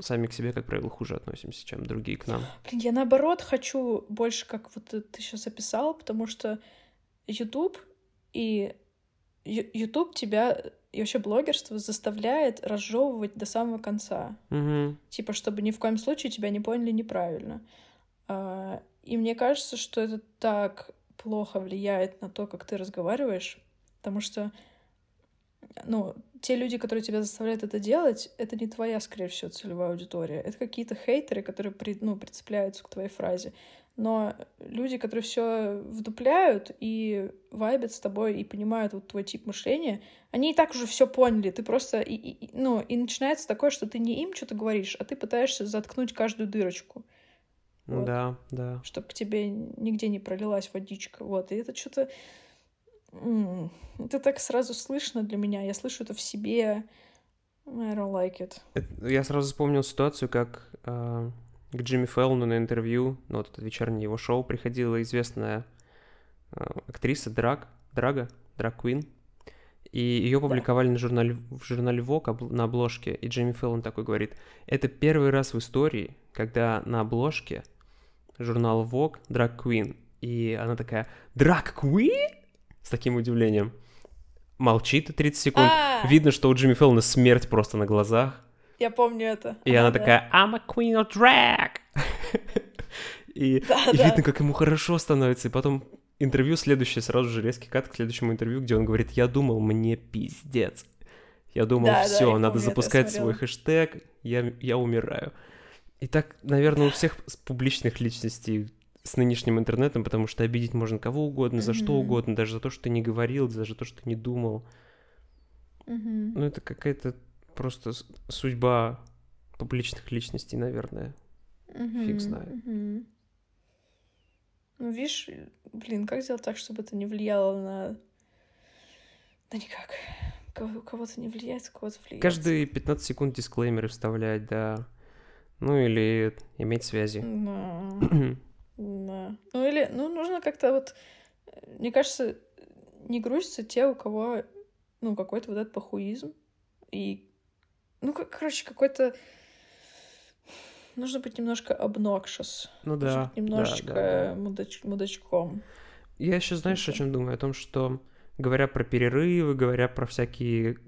сами к себе, как правило, хуже относимся, чем другие к нам. Блин, я наоборот хочу больше, как вот ты сейчас описал, потому что YouTube и YouTube тебя и вообще блогерство заставляет разжевывать до самого конца. Угу. Типа, чтобы ни в коем случае тебя не поняли неправильно. А, и мне кажется, что это так плохо влияет на то, как ты разговариваешь, потому что, ну, те люди, которые тебя заставляют это делать, это не твоя, скорее всего, целевая аудитория. Это какие-то хейтеры, которые, при, ну, прицепляются к твоей фразе но люди, которые все вдупляют и вайбят с тобой и понимают вот твой тип мышления, они и так уже все поняли. Ты просто, и, и, ну, и начинается такое, что ты не им что-то говоришь, а ты пытаешься заткнуть каждую дырочку. Вот, да, да. Чтобы к тебе нигде не пролилась водичка. Вот, и это что-то... Это так сразу слышно для меня. Я слышу это в себе. I don't like it. Я сразу вспомнил ситуацию, как а, к Джимми Фэллону на интервью, ну, вот это вечернее его шоу, приходила известная э, актриса Драг, Драга, Драг Квин, и ее публиковали да. на журнале, в журнале Vogue на обложке, и Джимми Фэллон такой говорит, это первый раз в истории, когда на обложке журнала Vogue Драг Квин, и она такая, Драг Квин? С таким удивлением. Молчит 30 секунд. А-а-а. Видно, что у Джимми Фэллона смерть просто на глазах. Я помню это. И а, она да. такая, I'm a queen of drag. и, да, и да. видно, как ему хорошо становится. И потом интервью следующее, сразу же резкий кат к следующему интервью, где он говорит, я думал, мне пиздец. Я думал, да, все, да, надо запускать свой хэштег, я, я умираю. И так, наверное, у всех публичных личностей с нынешним интернетом, потому что обидеть можно кого угодно, за mm-hmm. что угодно, даже за то, что ты не говорил, даже за то, что ты не думал. Mm-hmm. Ну, это какая-то просто судьба публичных личностей, наверное. Угу, Фиг знает. Угу. Ну, видишь, блин, как сделать так, чтобы это не влияло на... Да никак. У кого-то не влияет, у кого-то влияет. Каждые 15 секунд дисклеймеры вставлять, да. Ну, или иметь связи. Да. да. Ну, или, ну, нужно как-то вот... Мне кажется, не грузятся те, у кого, ну, какой-то вот этот похуизм. И ну, как, короче, какой-то... Нужно быть немножко obnoxious. Ну да. немножечко да, да, да. Мудач... мудачком. Я еще, знаешь, о чем думаю? О том, что говоря про перерывы, говоря про всякие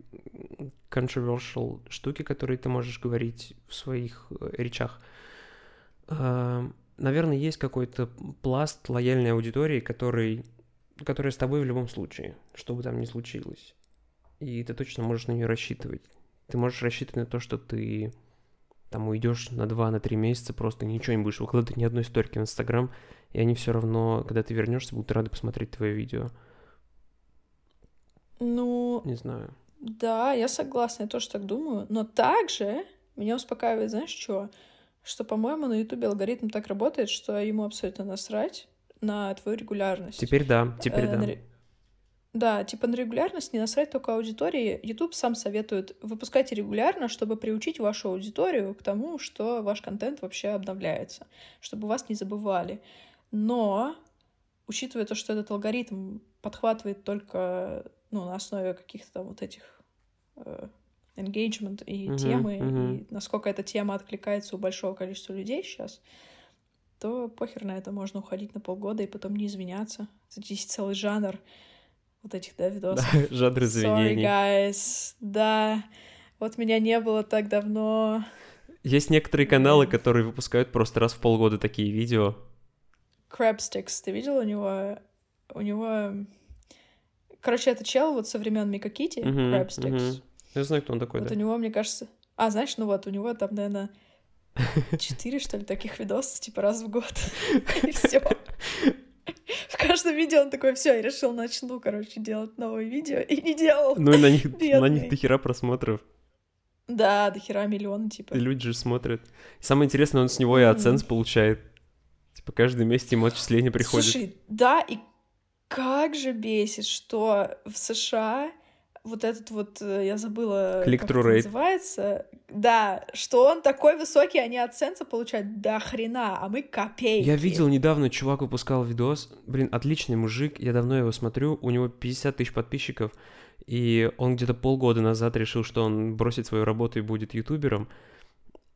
controversial штуки, которые ты можешь говорить в своих э, речах, э, наверное, есть какой-то пласт лояльной аудитории, который, которая с тобой в любом случае, что бы там ни случилось. И ты точно можешь на нее рассчитывать. Ты можешь рассчитывать на то, что ты там уйдешь на 2 на три месяца, просто ничего не будешь выкладывать, ни одной сторики в Инстаграм, и они все равно, когда ты вернешься, будут рады посмотреть твое видео. Ну, Не знаю. да, я согласна, я тоже так думаю. Но также меня успокаивает, знаешь, что? Что, по-моему, на Ютубе алгоритм так работает, что ему абсолютно насрать на твою регулярность. Теперь да, теперь Э, да. Да, типа на регулярность не насрать только аудитории. YouTube сам советует выпускайте регулярно, чтобы приучить вашу аудиторию к тому, что ваш контент вообще обновляется, чтобы вас не забывали. Но, учитывая то, что этот алгоритм подхватывает только ну, на основе каких-то там вот этих э, engagement и Мгм, темы, мгм. и насколько эта тема откликается у большого количества людей сейчас, то похер на это можно уходить на полгода и потом не извиняться. Здесь целый жанр вот этих, да, видосов. Жанр Sorry, извинений. guys. Да, вот меня не было так давно. Есть некоторые каналы, которые выпускают просто раз в полгода такие видео. Crabsticks, ты видел у него? У него... Короче, это чел вот со времен Мика Кити, Мгм, Crabsticks. мгм. Я знаю, кто он такой, Вот да. у него, мне кажется... А, знаешь, ну вот, у него там, наверное, четыре, что ли, таких видосов, типа раз в год. И все. Каждом видео он такой, все, я решил, начну, короче, делать новые видео. И не делал. Ну и на них, на них дохера просмотров. Да, до хера миллион, типа. И люди же смотрят. Самое интересное, он с него и Мгм. AdSense получает. Типа каждый месяц ему отчисления приходят. Слушай, да, и как же бесит, что в США вот этот вот, э, я забыла, как это rate. называется, да, что он такой высокий, они от сенса получают до хрена, а мы копейки. Я видел недавно, чувак выпускал видос. Блин, отличный мужик, я давно его смотрю. У него 50 тысяч подписчиков. И он где-то полгода назад решил, что он бросит свою работу и будет ютубером.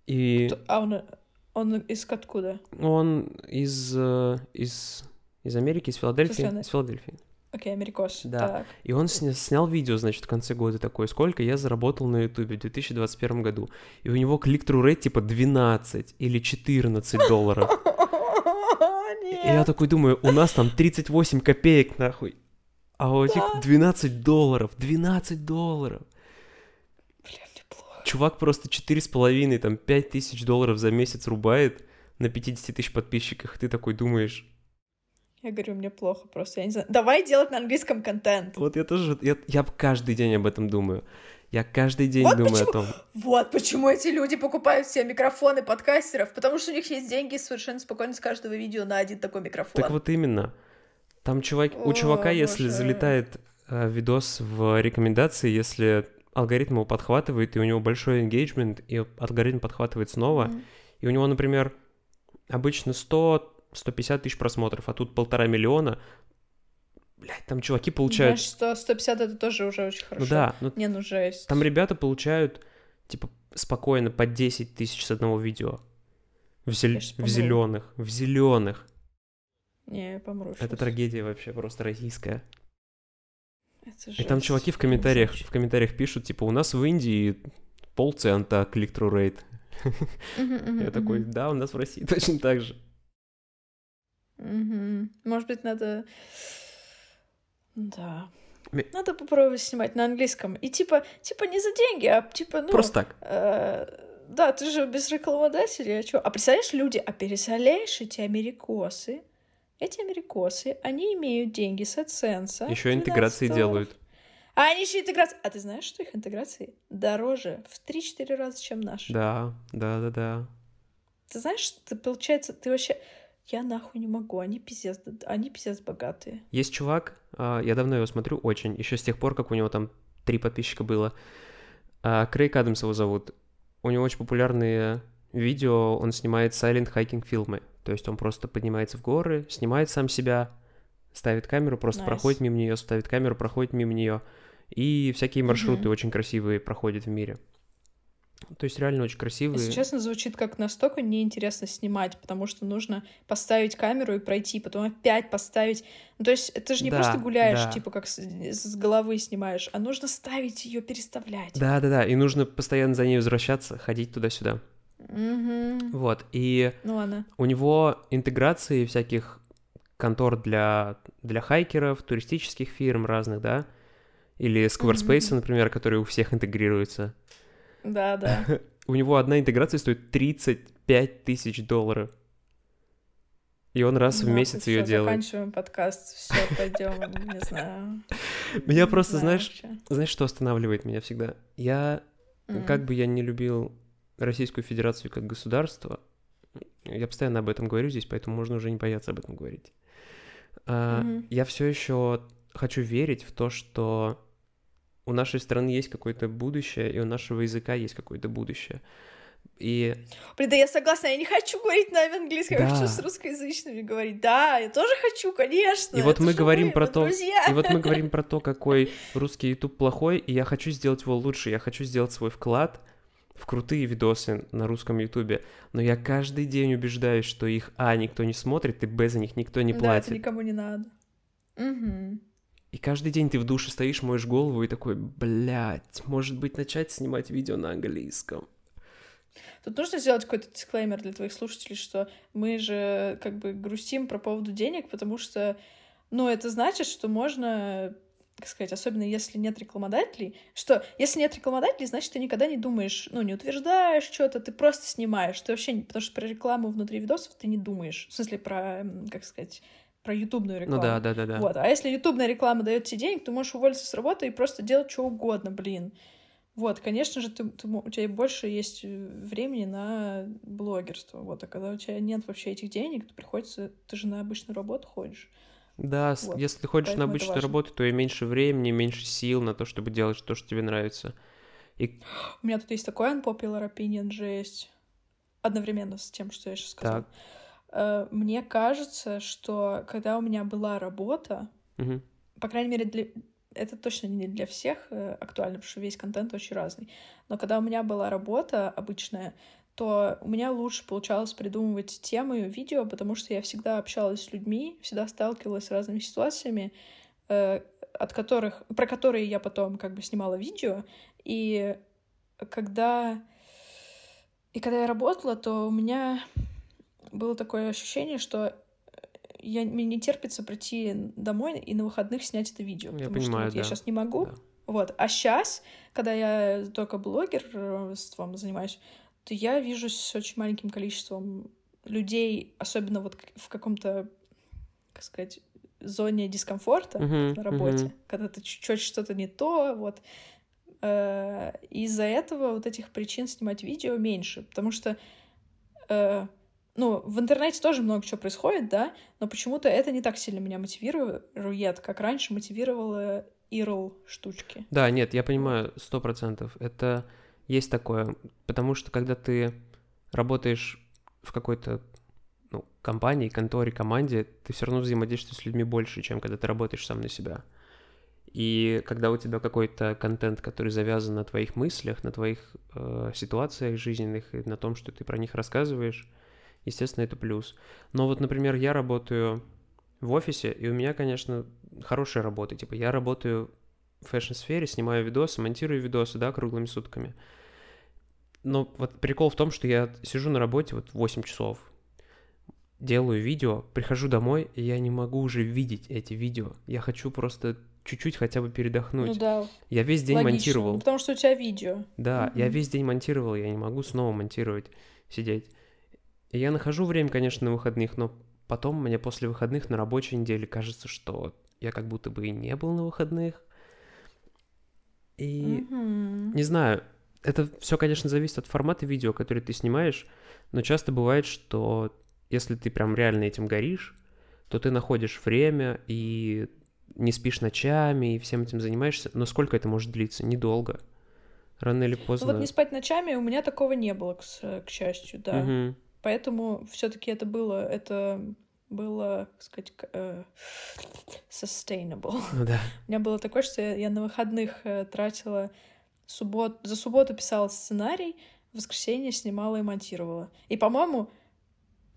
И Кто- А он, он из откуда? он из, э, из, из Америки, из Филадельфии. Из Филадельфии. Окей, америкос. Да. Так. И он сня- снял видео, значит, в конце года такое, сколько я заработал на Ютубе в 2021 году. И у него клик-тру рейт типа 12 или 14 долларов. И я такой думаю, у нас там 38 копеек, нахуй. А у этих Да. 12 долларов, 12 долларов. Бля, мне плохо. Чувак просто 4,5, там 5 тысяч долларов за месяц рубает на 50 тысяч подписчиках. Ты такой думаешь, Я говорю, мне плохо просто, я не знаю. Давай делать на английском контент. вот я тоже, я, я каждый день об этом думаю. Я каждый день Вот думаю почему- о том. Вот почему эти люди покупают себе микрофоны подкастеров, потому что у них есть деньги совершенно спокойно с каждого видео на один такой микрофон. Так вот именно. Там чувак, у О, чувака, если боже. залетает э, видос в рекомендации, если алгоритм его подхватывает, и у него большой engagement, и алгоритм подхватывает снова, Мгм. и у него, например, обычно 100-150 тысяч просмотров, а тут полтора миллиона, блядь, там чуваки получают... Знаешь, 100, 150 это тоже уже очень хорошо. ну да, ну Не, ну жесть. там ребята получают, типа, спокойно по 10 тысяч с одного видео. В, щас помру. зеленых, в зеленых. Не, я помру Это щас. трагедия вообще просто российская. Это И там жесть. чуваки в комментариях, в комментариях пишут, типа, у нас в Индии полцента клик-тру рейт. Мгм, мгм, Я такой, да, у нас в России точно так же. Мгм. Может быть, надо... Да. Надо попробовать снимать на английском. И типа, типа не за деньги, а типа, ну... Просто так. э, да, ты же без рекламодателя, а чё? А представляешь, люди, а представляешь, эти америкосы, эти америкосы, они имеют деньги с AdSense. Еще 12 интеграции долларов. делают. А они еще интеграции. А ты знаешь, что их интеграции дороже в 3-4 раза, чем наши? Да, да, да, да. Ты знаешь, ты, получается, ты вообще... Я нахуй не могу, они пиздец, они пиздец богатые. Есть чувак, а, я давно его смотрю, очень, еще с тех пор, как у него там три подписчика было. А, Крейг Адамс его зовут. У него очень популярные видео, он снимает silent hiking фильмы. То есть он просто поднимается в горы, снимает сам себя, ставит камеру, просто Nice. проходит мимо нее, ставит камеру, проходит мимо нее. И всякие маршруты Мгм. очень красивые проходят в мире. То есть реально очень красивые. Если честно, звучит как настолько неинтересно снимать, потому что нужно поставить камеру и пройти, потом опять поставить. Ну, то есть это же не Да, просто гуляешь, да. типа как с, с головы снимаешь, а нужно ставить ее, переставлять. Да, да, да. И нужно постоянно за ней возвращаться, ходить туда-сюда. Мгм. Вот. И Ну ладно. у него интеграции всяких контор для, для хайкеров, туристических фирм разных, да? Или Squarespace, Мгм. например, который у всех интегрируется. Да, да. у него одна интеграция стоит 35 тысяч долларов. И он раз в Да, месяц ее делает. Заканчиваем подкаст, все, пойдем, не знаю. Меня Не просто, знаешь, знаешь, что останавливает меня всегда? Я, как бы я не любил Российскую Федерацию как государство, я постоянно об этом говорю здесь, поэтому можно уже не бояться об этом говорить. А. Я все еще хочу верить в то, что у нашей страны есть какое-то будущее, и у нашего языка есть какое-то будущее. И Блин, да я согласна, я не хочу говорить на английском, я Да. хочу с русскоязычными говорить. Да, я тоже хочу, конечно. И вот мы говорим мы, про мы то- друзья. И вот мы говорим про то, какой русский YouTube плохой, и я хочу сделать его лучше, я хочу сделать свой вклад в крутые видосы на русском YouTube, но я каждый день убеждаюсь, что их, а, никто не смотрит, и, б, за них никто не Да, платит. это никому не надо. Мгм. И каждый день ты в душе стоишь, моешь голову и такой, блядь, может быть, начать снимать видео на английском. Тут нужно сделать какой-то дисклеймер для твоих слушателей, что мы же как бы грустим про поводу денег, потому что, ну, это значит, что можно, как сказать, особенно если нет рекламодателей, что если нет рекламодателей, значит, ты никогда не думаешь, ну, не утверждаешь что-то, ты просто снимаешь. Ты вообще, потому что про рекламу внутри видосов ты не думаешь. В смысле, про, как сказать, про ютубную рекламу. Ну да, да, да, да. Вот. А если ютубная реклама дает тебе денег, ты можешь уволиться с работы и просто делать что угодно, блин. Вот, конечно же, ты, ты у тебя больше есть э, времени на блогерство. Вот, а когда у тебя нет вообще этих денег, то приходится, ты же на обычную работу ходишь. Да, Вот, если ты ходишь на поэтому это обычную работу, то и меньше времени, меньше сил на то, чтобы делать то, что тебе нравится. И У меня тут есть такой unpopular opinion, жесть. Одновременно с тем, что я сейчас сказала. так, Мне кажется, что когда у меня была работа, мгм. по крайней мере, для... это точно не для всех э, актуально, потому что весь контент очень разный. Но когда у меня была работа обычная, то у меня лучше получалось придумывать темы видео, потому что я всегда общалась с людьми, всегда сталкивалась с разными ситуациями, э, от которых, про которые я потом как бы снимала видео. И когда, и когда я работала, то у меня было такое ощущение, что я, мне не терпится прийти домой и на выходных снять это видео. Я потому что понимаю, вот я да. сейчас не могу. Да. Вот. А сейчас, когда я только блогерством занимаюсь, то я вижусь с очень маленьким количеством людей, особенно вот в каком-то, как сказать, зоне дискомфорта Мгм, на работе, мгм. когда ты чуть-чуть что-то не то, вот. Э, Из-за этого вот этих причин снимать видео меньше, потому что э, ну, в интернете тоже много чего происходит, да, но почему-то это не так сильно меня мотивирует, как раньше мотивировало Ирл штучки. Да, нет, я понимаю, сто процентов. Это есть такое, потому что когда ты работаешь в какой-то ну, компании, конторе, команде, ты все равно взаимодействуешь с людьми больше, чем когда ты работаешь сам на себя. И когда у тебя какой-то контент, который завязан на твоих мыслях, на твоих э, ситуациях жизненных и на том, что ты про них рассказываешь, естественно, это плюс. Но вот, например, я работаю в офисе, и у меня, конечно, хорошая работа. Типа, я работаю в fashion-сфере, снимаю видосы, монтирую видосы, да, круглыми сутками. Но вот прикол в том, что я сижу на работе вот 8 часов, делаю видео, прихожу домой, и я не могу уже видеть эти видео. Я хочу просто чуть-чуть хотя бы передохнуть. Ну да, Я весь день логично. монтировал. Потому что у тебя видео. Да, я Мгм. весь день монтировал, я не могу снова монтировать, сидеть. И я нахожу время, конечно, на выходных, но потом мне после выходных на рабочей неделе кажется, что я как будто бы и не был на выходных. И Мгм. не знаю, это все, конечно, зависит от формата видео, который ты снимаешь, но часто бывает, что если ты прям реально этим горишь, то ты находишь время и не спишь ночами, и всем этим занимаешься. Но сколько это может длиться? Недолго. Рано или Ну поздно. вот не спать ночами у меня такого не было, к, к счастью, да. Мгм. Поэтому все-таки это было, это было, как сказать, э, sustainable. Ну да. У меня было такое, что я, я на выходных э, тратила суббот, за субботу писала сценарий, в воскресенье снимала и монтировала. И, по-моему,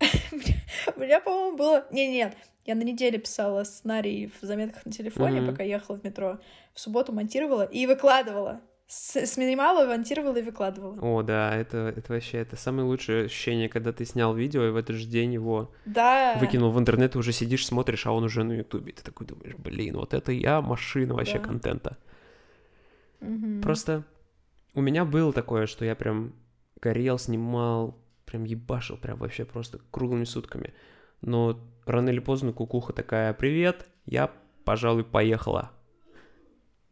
у меня, по-моему, было... Не, нет, я на неделе писала сценарий в заметках на телефоне, пока ехала в метро. В субботу монтировала и выкладывала. Снимала, монтировала и выкладывала. О, да, это, это вообще это самое лучшее ощущение, когда ты снял видео и в этот же день его Да. выкинул в интернет, и уже сидишь, смотришь, а он уже на Ютубе. Ты такой думаешь, блин, вот это я машина вообще Да. контента. Мгм. Просто у меня было такое, что я прям горел, снимал, прям ебашил, прям вообще просто круглыми сутками. Но рано или поздно кукуха такая, привет, я, пожалуй, поехала.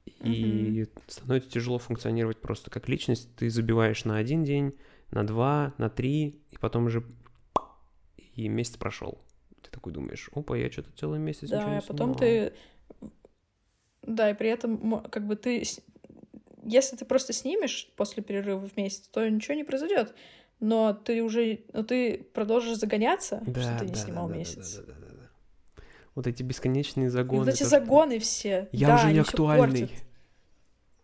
И mm-hmm. становится тяжело функционировать просто как личность. Ты забиваешь на один день, на два, на три, и потом уже и месяц прошел. Ты такой думаешь, опа, я что-то целый месяц да, ничего не а потом ты... Да, и при этом как бы ты... Если ты просто снимешь после перерыва в месяц, то ничего не произойдет. Но ты уже... Но ты продолжишь загоняться, да, что ты не да, снимал да, месяц. Да, да, да, да. Вот эти бесконечные загоны. Вот эти то, загоны что... все. Я да, уже не актуальный.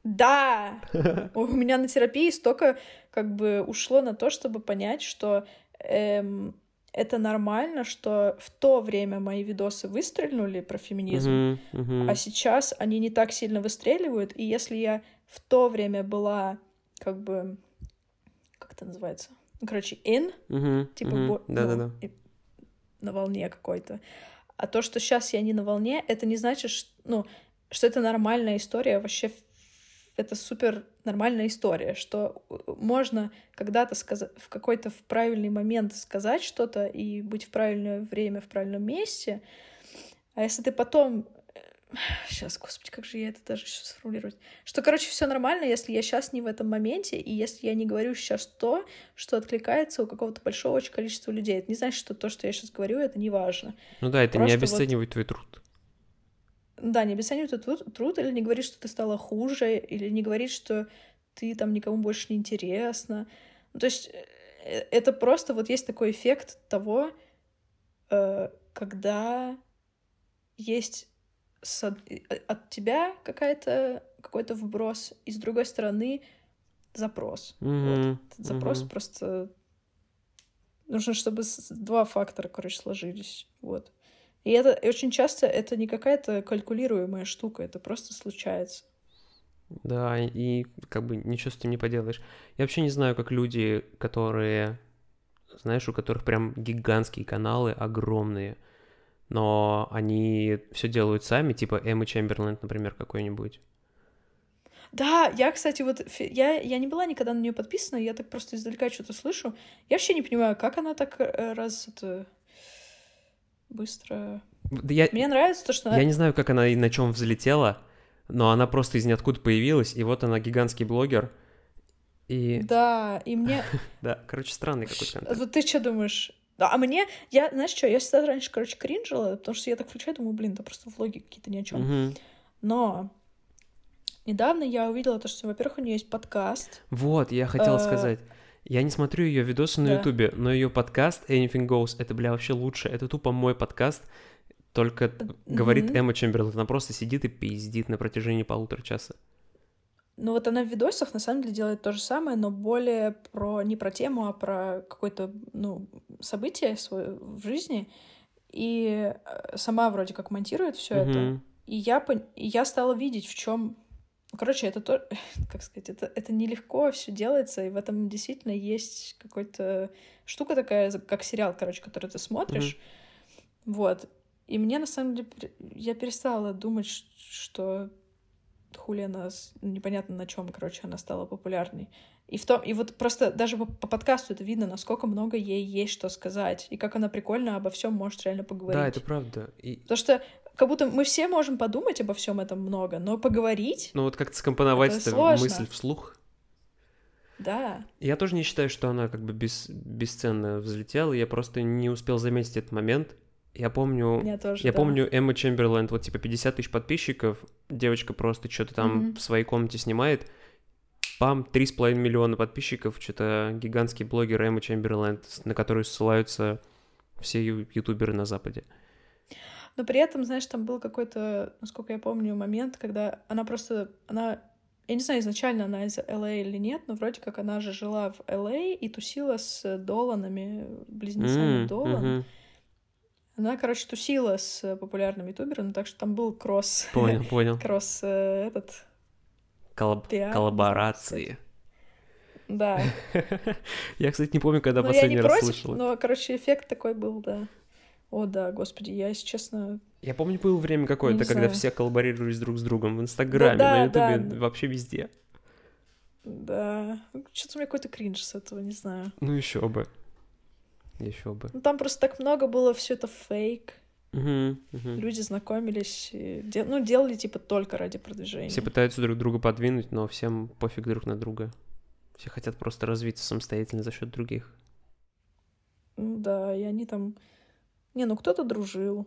Да! У меня на терапии столько как бы ушло на то, чтобы понять, что эм, это нормально, что в то время мои видосы выстрелили про феминизм, uh-huh, uh-huh. а сейчас они не так сильно выстреливают. И если я в то время была как бы как это называется? Ну, короче, in, uh-huh, типа uh-huh. Бо- да, ну, да, да. на волне какой-то. А то, что сейчас я не на волне, это не значит, что, ну, что это нормальная история вообще это супер нормальная история, что э, можно когда-то сказать, в какой-то в правильный момент сказать что-то и быть в правильное время, в правильном месте, а если ты потом Сейчас, господи, как же я это даже сейчас сформулировать? Что, короче, все нормально, если я сейчас не в этом моменте, и если я не говорю сейчас то, что откликается у какого-то большого очень количества людей. Это не значит, что то, что я сейчас говорю, это не важно. Ну да, это Просто не обесценивает вот... твой труд да, не обесценивать труд, труд, или не говорить, что ты стала хуже, или не говорить, что ты там никому больше не интересна. Ну, то есть э, это просто вот есть такой эффект того, э, когда есть э, от тебя какая-то какой-то вброс, и с другой стороны запрос. Mm-hmm. Вот. Этот запрос mm-hmm. просто нужно, чтобы два фактора, короче, сложились. Вот. И это и очень часто это не какая-то калькулируемая штука, это просто случается. Да, и как бы ничего с этим не поделаешь. Я вообще не знаю, как люди, которые, знаешь, у которых прям гигантские каналы, огромные, но они все делают сами, типа Эмма Чемберленд, например, какой-нибудь. Да, я, кстати, вот я, я не была никогда на нее подписана, я так просто издалека что-то слышу. Я вообще не понимаю, как она так э, раз это быстро. Я, Мне нравится то, что... Я не знаю, как она и на чем взлетела, но она просто из ниоткуда появилась, и вот она гигантский блогер. И... Да, и мне... да, короче, странный какой-то контент. Вот ты что думаешь? А мне, я, знаешь что, я всегда раньше, короче, кринжила, потому что я так включаю, думаю, блин, это просто влоги какие-то ни о чем. Но недавно я увидела то, что, во-первых, у нее есть подкаст. Вот, я хотела э, сказать. Я не смотрю ее видосы на Ютубе, да. но ее подкаст Anything Goes это, бля, вообще лучше. Это тупо мой подкаст, только mm-hmm. говорит Эмма Чемберлен. Она просто сидит и пиздит на протяжении полутора часа. Ну вот она в видосах на самом деле делает то же самое, но более про не про тему, а про какое-то ну событие свое в жизни. И э, сама вроде как монтирует все mm-hmm. это. И я, и я стала видеть, в чем ну, короче, это то, как сказать, это, это нелегко все делается, и в этом действительно есть какой-то штука такая, как сериал, короче, который ты смотришь. Mm-hmm. Вот. И мне, на самом деле, я перестала думать, что хули она непонятно на чем, короче, она стала популярной. И в том, и вот просто даже по, по подкасту это видно, насколько много ей есть что сказать, и как она прикольно обо всем может реально поговорить. Да, это правда. И... Потому что как будто мы все можем подумать обо всем этом много, но поговорить. Ну вот как-то скомпоновать это мысль вслух. Да. Я тоже не считаю, что она как бы без, бесценно взлетела. Я просто не успел заметить этот момент. Я помню, я, тоже, я да. помню Эмма Чемберленд, вот типа 50 тысяч подписчиков, девочка просто что-то там mm-hmm. в своей комнате снимает, пам, 3,5 миллиона подписчиков, что-то гигантский блогер Эмма Чемберленд, на которую ссылаются все ютуберы на Западе. Но при этом, знаешь, там был какой-то, насколько я помню, момент, когда она просто, она я не знаю, изначально она из Л.А. или нет, но вроде как она же жила в Л.А. и тусила с Доланами, близнецами mm, Долан. Mm-hmm. Она, короче, тусила с популярным ютубером, так что там был кросс. Понял, понял. кросс э, этот... Коллаб... Коллаборации. Да. я, кстати, не помню, когда ну, последний раз против, слышал. Но, короче, эффект такой был, да. О, да, господи, я, если честно... Я помню, было время какое-то, когда знаю. все коллаборировались друг с другом в Инстаграме, да, да, на Ютубе, да. вообще везде. Да. Что-то у меня какой-то кринж с этого, не знаю. Ну еще бы. Еще бы. Ну там просто так много было, все это фейк. Угу, угу. Люди знакомились, и де- ну, делали типа только ради продвижения. Все пытаются друг друга подвинуть, но всем пофиг друг на друга. Все хотят просто развиться самостоятельно за счет других. Ну Да, и они там... Не, ну кто-то дружил.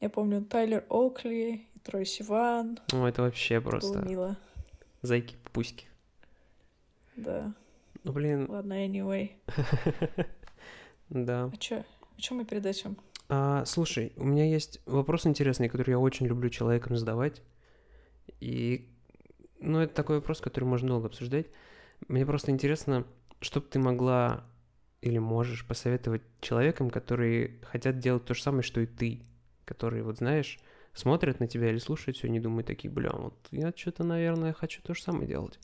Я помню Тайлер Оукли и Трой Сиван. Ну, это вообще Было просто мило. зайки пуськи. Да. Ну, блин, Ладно, anyway. да. А чё? О чем мы перед этим? А, слушай, у меня есть вопрос интересный, который я очень люблю человекам задавать. И, ну, это такой вопрос, который можно долго обсуждать. Мне просто интересно, что бы ты могла или можешь посоветовать человекам, которые хотят делать то же самое, что и ты, которые, вот знаешь, смотрят на тебя или слушают все, не думают такие, бля, вот я что-то, наверное, хочу то же самое делать.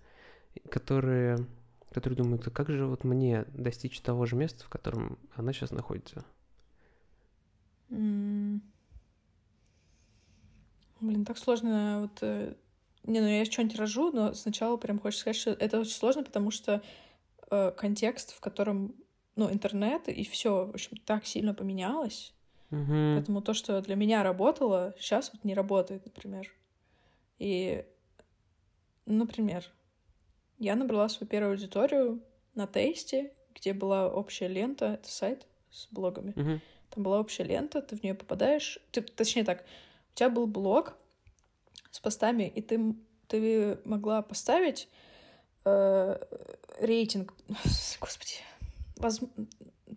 Которые, которые думают, а как же вот мне достичь того же места, в котором она сейчас находится? М. Блин, так сложно вот... э, Не, ну я что-нибудь рожу, но сначала прям хочется сказать, что это очень сложно, потому что э, контекст, в котором, ну, интернет и все, в общем, так сильно поменялось. Мгм. Поэтому то, что для меня работало, сейчас вот не работает, например. И, например, я набрала свою первую аудиторию на тесте, где была общая лента, это сайт с блогами. Мгм. Там была общая лента, ты в нее попадаешь. Ты, точнее так, у тебя был блог с постами, и ты, ты могла поставить э, рейтинг. Господи. воз-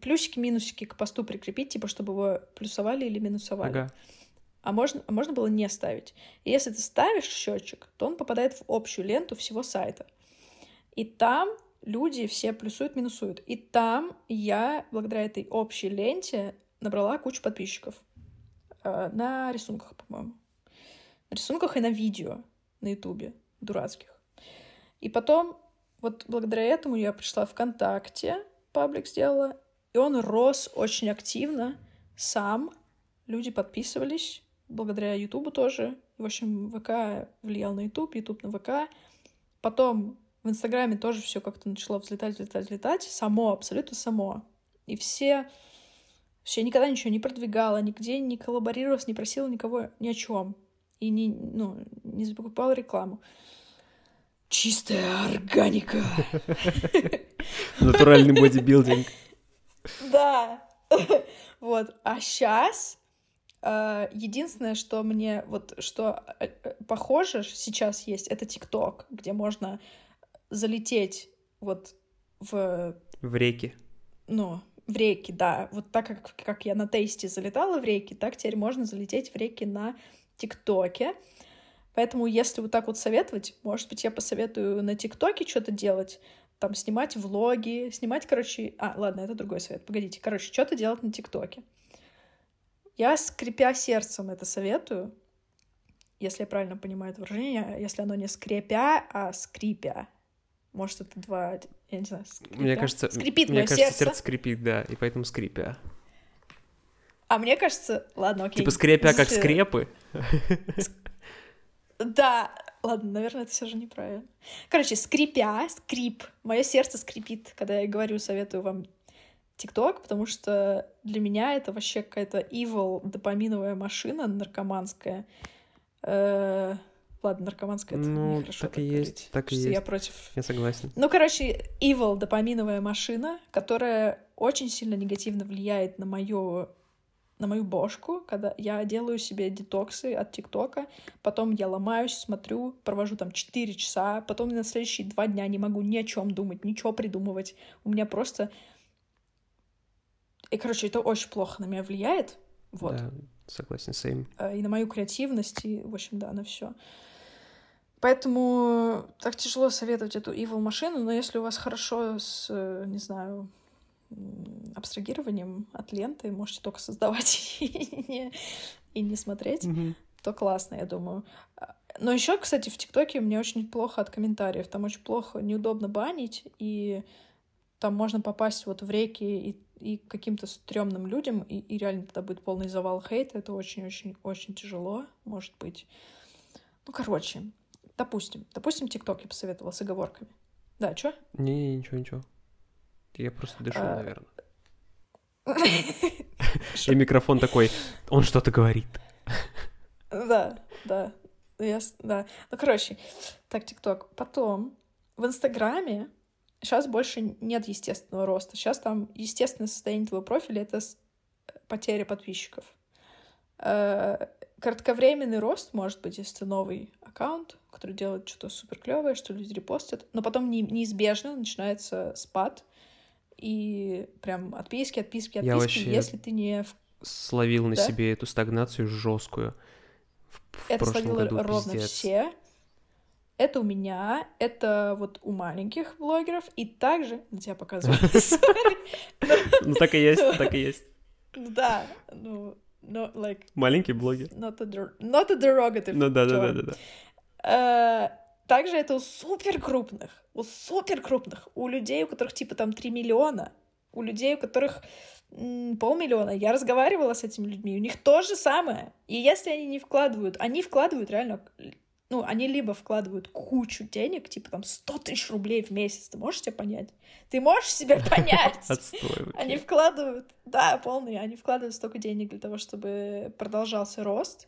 Плюсики, минусики к посту прикрепить, типа, чтобы его плюсовали или минусовали. Ага. А можно, а можно было не ставить. И если ты ставишь счетчик, то он попадает в общую ленту всего сайта. И там люди все плюсуют, минусуют. И там я, благодаря этой общей ленте, набрала кучу подписчиков. Э, на рисунках, по-моему. На рисунках и на видео на ютубе дурацких. И потом, вот благодаря этому я пришла ВКонтакте, паблик сделала, и он рос очень активно сам. Люди подписывались, благодаря Ютубу тоже. В общем, ВК влиял на Ютуб, Ютуб на ВК. Потом в Инстаграме тоже все как-то начало взлетать, взлетать, взлетать. Само, абсолютно само. И все... Вообще я никогда ничего не продвигала, нигде не коллаборировалась, не просила никого ни о чем. И не, ну, не закупала рекламу. Чистая органика. Натуральный бодибилдинг. Да. Вот. А сейчас единственное, что мне вот что э, э, похоже сейчас есть, это ТикТок, где можно залететь вот в, В реки. ну, в реки, да. Вот так как, как я на тесте залетала в реки, так теперь можно залететь в реки на ТикТоке. Поэтому, если вот так вот советовать, может быть, я посоветую на ТикТоке что-то делать, там снимать влоги, снимать, короче... А, ладно, это другой совет. Погодите. Короче, что-то делать на ТикТоке. Я, скрипя сердцем, это советую, если я правильно понимаю это выражение, если оно не скрипя, а скрипя. Может, это два... Я не знаю, скрипя? Мне кажется, Скрипит мне кажется, сердце. сердце скрипит, да, и поэтому скрипя. А мне кажется... Ладно, окей. Типа скрепя как скрепы. Да, ладно, наверное, это все же неправильно. Короче, скрипя, скрип. Мое сердце скрипит, когда я говорю, советую вам ТикТок, потому что для меня это вообще какая-то evil допаминовая машина наркоманская. Ладно, наркоманская это Ну, нехорошо так и говорить, есть, так и что Я есть. против Я согласен. ну, короче, evil допаминовая машина, которая очень сильно негативно влияет на мою на мою бошку, когда я делаю себе детоксы от ТикТока, потом я ломаюсь, смотрю, провожу там 4 часа, потом на следующие два дня не могу ни о чем думать, ничего придумывать. У меня просто... И, короче, это очень плохо на меня влияет. Вот. Да, согласен, same. э, и на мою креативность, и, в общем, да, на все. Поэтому так тяжело советовать эту evil машину, но если у вас хорошо с, э, не знаю, абстрагированием от ленты, можете только создавать и не, и не смотреть, Мгм. то классно, я думаю. А, Но еще, кстати, в ТикТоке мне очень плохо от комментариев. Там очень плохо, неудобно банить, и там можно попасть вот в реки и, и каким-то стрёмным людям, и, и реально тогда будет полный завал хейта. Это очень-очень-очень тяжело, может быть. Ну, короче, допустим, допустим, ТикТок я посоветовала с оговорками. Да, чё? Не, ничего, ничего. Я просто дышу, А. наверное. И микрофон такой, он что-то говорит. Да, да. Я, да. Ну, короче, так, ТикТок. Потом в Инстаграме сейчас больше нет естественного роста. Сейчас там естественное состояние твоего профиля — это с- потеря подписчиков. Э, Кратковременный рост может быть, если это новый аккаунт, который делает что-то супер клевое, что люди репостят, но потом не- неизбежно начинается спад, и прям отписки, отписки, Я отписки, вообще если ты не в Словил на Да? себе эту стагнацию жесткую. В, в Это словило году, ровно пиздец. все. Это у меня, это вот у маленьких блогеров, и также на тебя показываю. Ну так и есть, так и есть. Да, ну, no, like, Маленький блогер. not a, der- not a derogative Ну да, да, да, да, да. Э, Также это у супер крупных, у супер крупных, у людей, у которых типа там 3 миллиона, у людей, у которых м, полмиллиона. Я разговаривала с этими людьми, у них то же самое. И если они не вкладывают, они вкладывают реально, ну, они либо вкладывают кучу денег, типа там 100 тысяч рублей в месяц, ты можешь себя понять? Ты можешь себя понять? Отстой Они вкладывают, да, полные, они вкладывают столько денег для того, чтобы продолжался рост,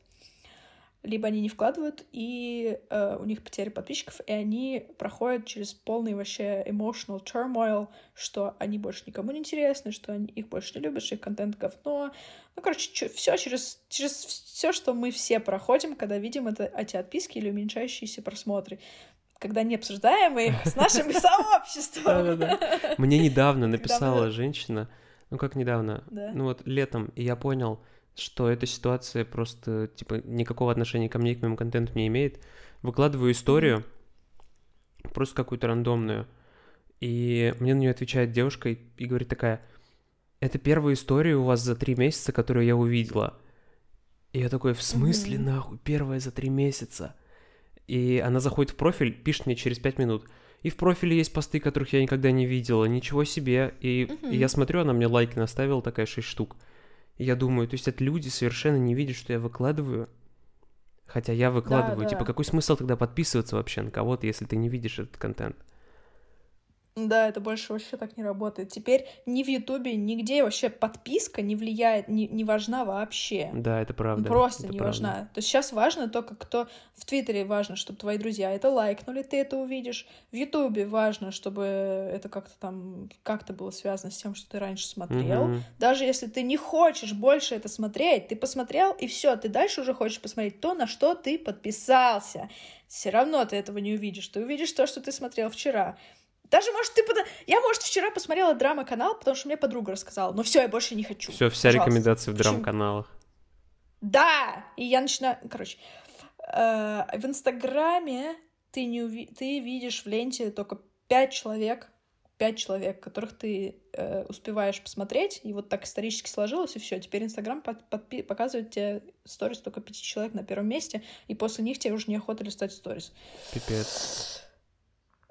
либо они не вкладывают, и э, у них потеря подписчиков, и они проходят через полный вообще emotional turmoil, что они больше никому не интересны, что они, их больше не любят, что их контент говно. Ну, короче, все через, через все, что мы все проходим, когда видим это, эти отписки или уменьшающиеся просмотры. Когда не обсуждаем их с нашим сообществом. Мне недавно написала женщина, ну как недавно, Да. ну вот летом, и я понял, что эта ситуация просто, типа, никакого отношения ко мне и к моему контенту не имеет. Выкладываю историю, просто какую-то рандомную, и мне на нее отвечает девушка и, и говорит такая, это первая история у вас за три месяца, которую я увидела. И я такой, в смысле, Мгм. нахуй, первая за три месяца? И она заходит в профиль, пишет мне через пять минут. И в профиле есть посты, которых я никогда не видела, ничего себе. И, и Мгм. я смотрю, она мне лайки наставила, такая 6 штук. Я думаю, то есть это люди совершенно не видят, что я выкладываю. Хотя я выкладываю. Типа, да. какой смысл тогда подписываться вообще на кого-то, если ты не видишь этот контент? Да, это больше вообще так не работает. Теперь ни в Ютубе, нигде вообще подписка не влияет, не, не важна вообще. Да, это Ну, правда. Просто это не правда. важна. То есть сейчас важно только кто... В Твиттере важно, чтобы твои друзья это лайкнули, ты это увидишь. В Ютубе важно, чтобы это как-то там... Как-то было связано с тем, что ты раньше смотрел. Мгм. Даже если ты не хочешь больше это смотреть, ты посмотрел, и все, ты дальше уже хочешь посмотреть то, на что ты подписался. Все равно ты этого не увидишь. Ты увидишь то, что ты смотрел вчера. Даже, может, ты... пода- Я, может, вчера посмотрела драма-канал, потому что мне подруга рассказала. Но все, я больше не хочу. Все, вся Пожалуйста. рекомендация в драм-каналах. Да! И я начинаю... Короче, э, в Инстаграме ты, не уви... ты видишь в ленте только пять человек, пять человек, которых ты э, успеваешь посмотреть, и вот так исторически сложилось, и все. Теперь Инстаграм под- подпи- показывает тебе сторис только пяти человек на первом месте, и после них тебе уже неохота листать сторис. Пипец.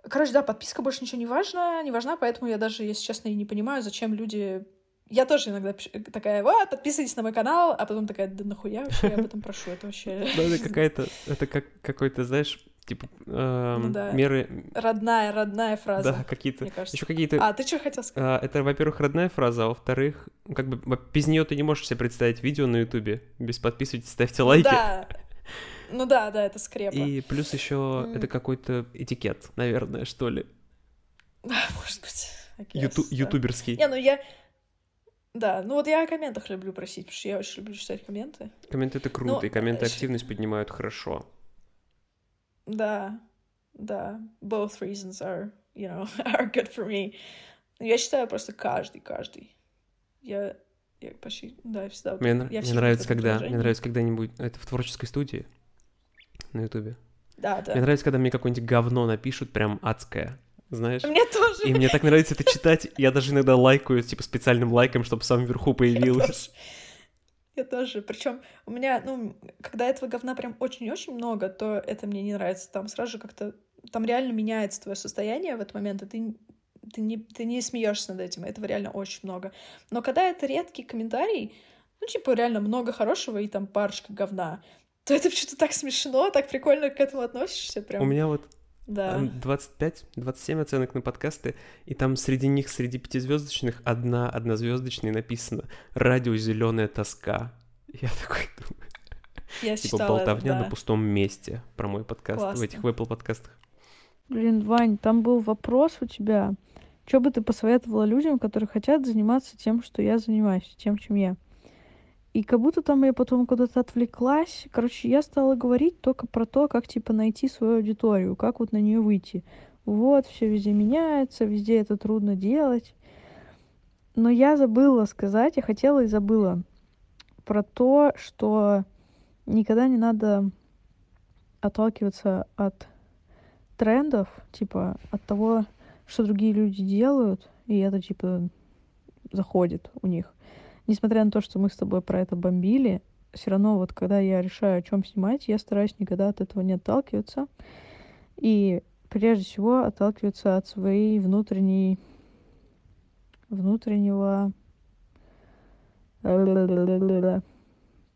Короче, да, подписка больше ничего не важна, не важна, поэтому я даже, если честно, и не понимаю, зачем люди... Я тоже иногда пишу- такая, вот, подписывайтесь на мой канал, а потом такая, да нахуя вообще я об этом прошу, это вообще Ну, это какая-то, это как какой-то, знаешь, типа эм, Ну да. меры, родная, родная фраза, да, какие-то, еще какие-то А, ты что хотел сказать? А, это, во-первых, родная фраза, а во-вторых, как бы без нее ты не можешь себе представить видео на Ютубе. Без подписывайтесь, ставьте лайки. Да. Ну да, да, это скрепа. И плюс еще это какой-то этикет, наверное, что ли. Да, может быть. I guess, Юту- да. ютуберский. Не, ну я... Да, ну вот я о комментах люблю просить, потому что я очень люблю читать комменты. Комменты это круто, Ну, и комменты э, активность поднимают хорошо. Да, да. Both reasons are, you know, are good for me. Но Я читаю просто каждый, каждый. Я, я почти, да, всегда... вот- Мне, я мне всегда нравится, в когда, мне нравится когда-нибудь, это в творческой студии на Ютубе. Да, да. Мне нравится, когда мне какое-нибудь говно напишут, прям адское, знаешь. Мне тоже. И мне так нравится это читать, я даже иногда лайкаю, типа, специальным лайком, чтобы в самом верху Я появилось. тоже. Я тоже. Причем у меня, ну, когда этого говна прям очень-очень много, то это мне не нравится. Там сразу же как-то... Там реально меняется твое состояние в этот момент, и ты, ты, не, ты не смеешься над этим. Этого реально очень много. Но когда это редкий комментарий, ну, типа, реально много хорошего и там парочка говна, то это что-то так смешно, так прикольно к этому относишься. Прям. У меня вот Да. 25, 27 оценок на подкасты, и там среди них, среди пятизвездочных, одна однозвездочная написано «Радио Зеленая тоска». Я такой думаю... Я типа читала болтовня да. на пустом месте про мой подкаст в Классно. этих Apple подкастах. Блин, Вань, там был вопрос у тебя. Что бы ты посоветовала людям, которые хотят заниматься тем, что я занимаюсь, тем, чем я? И как будто там я потом куда-то отвлеклась. Короче, я стала говорить только про то, как, типа, найти свою аудиторию, как вот на нее выйти. Вот, все везде меняется, везде это трудно делать. Но я забыла сказать, я хотела и забыла про то, что никогда не надо отталкиваться от трендов, типа от того, что другие люди делают, и это типа заходит у них. Несмотря на то, что мы с тобой про это бомбили, все равно вот когда я решаю, о чем снимать, я стараюсь никогда от этого не отталкиваться. И прежде всего отталкиваться от своей внутренней внутреннего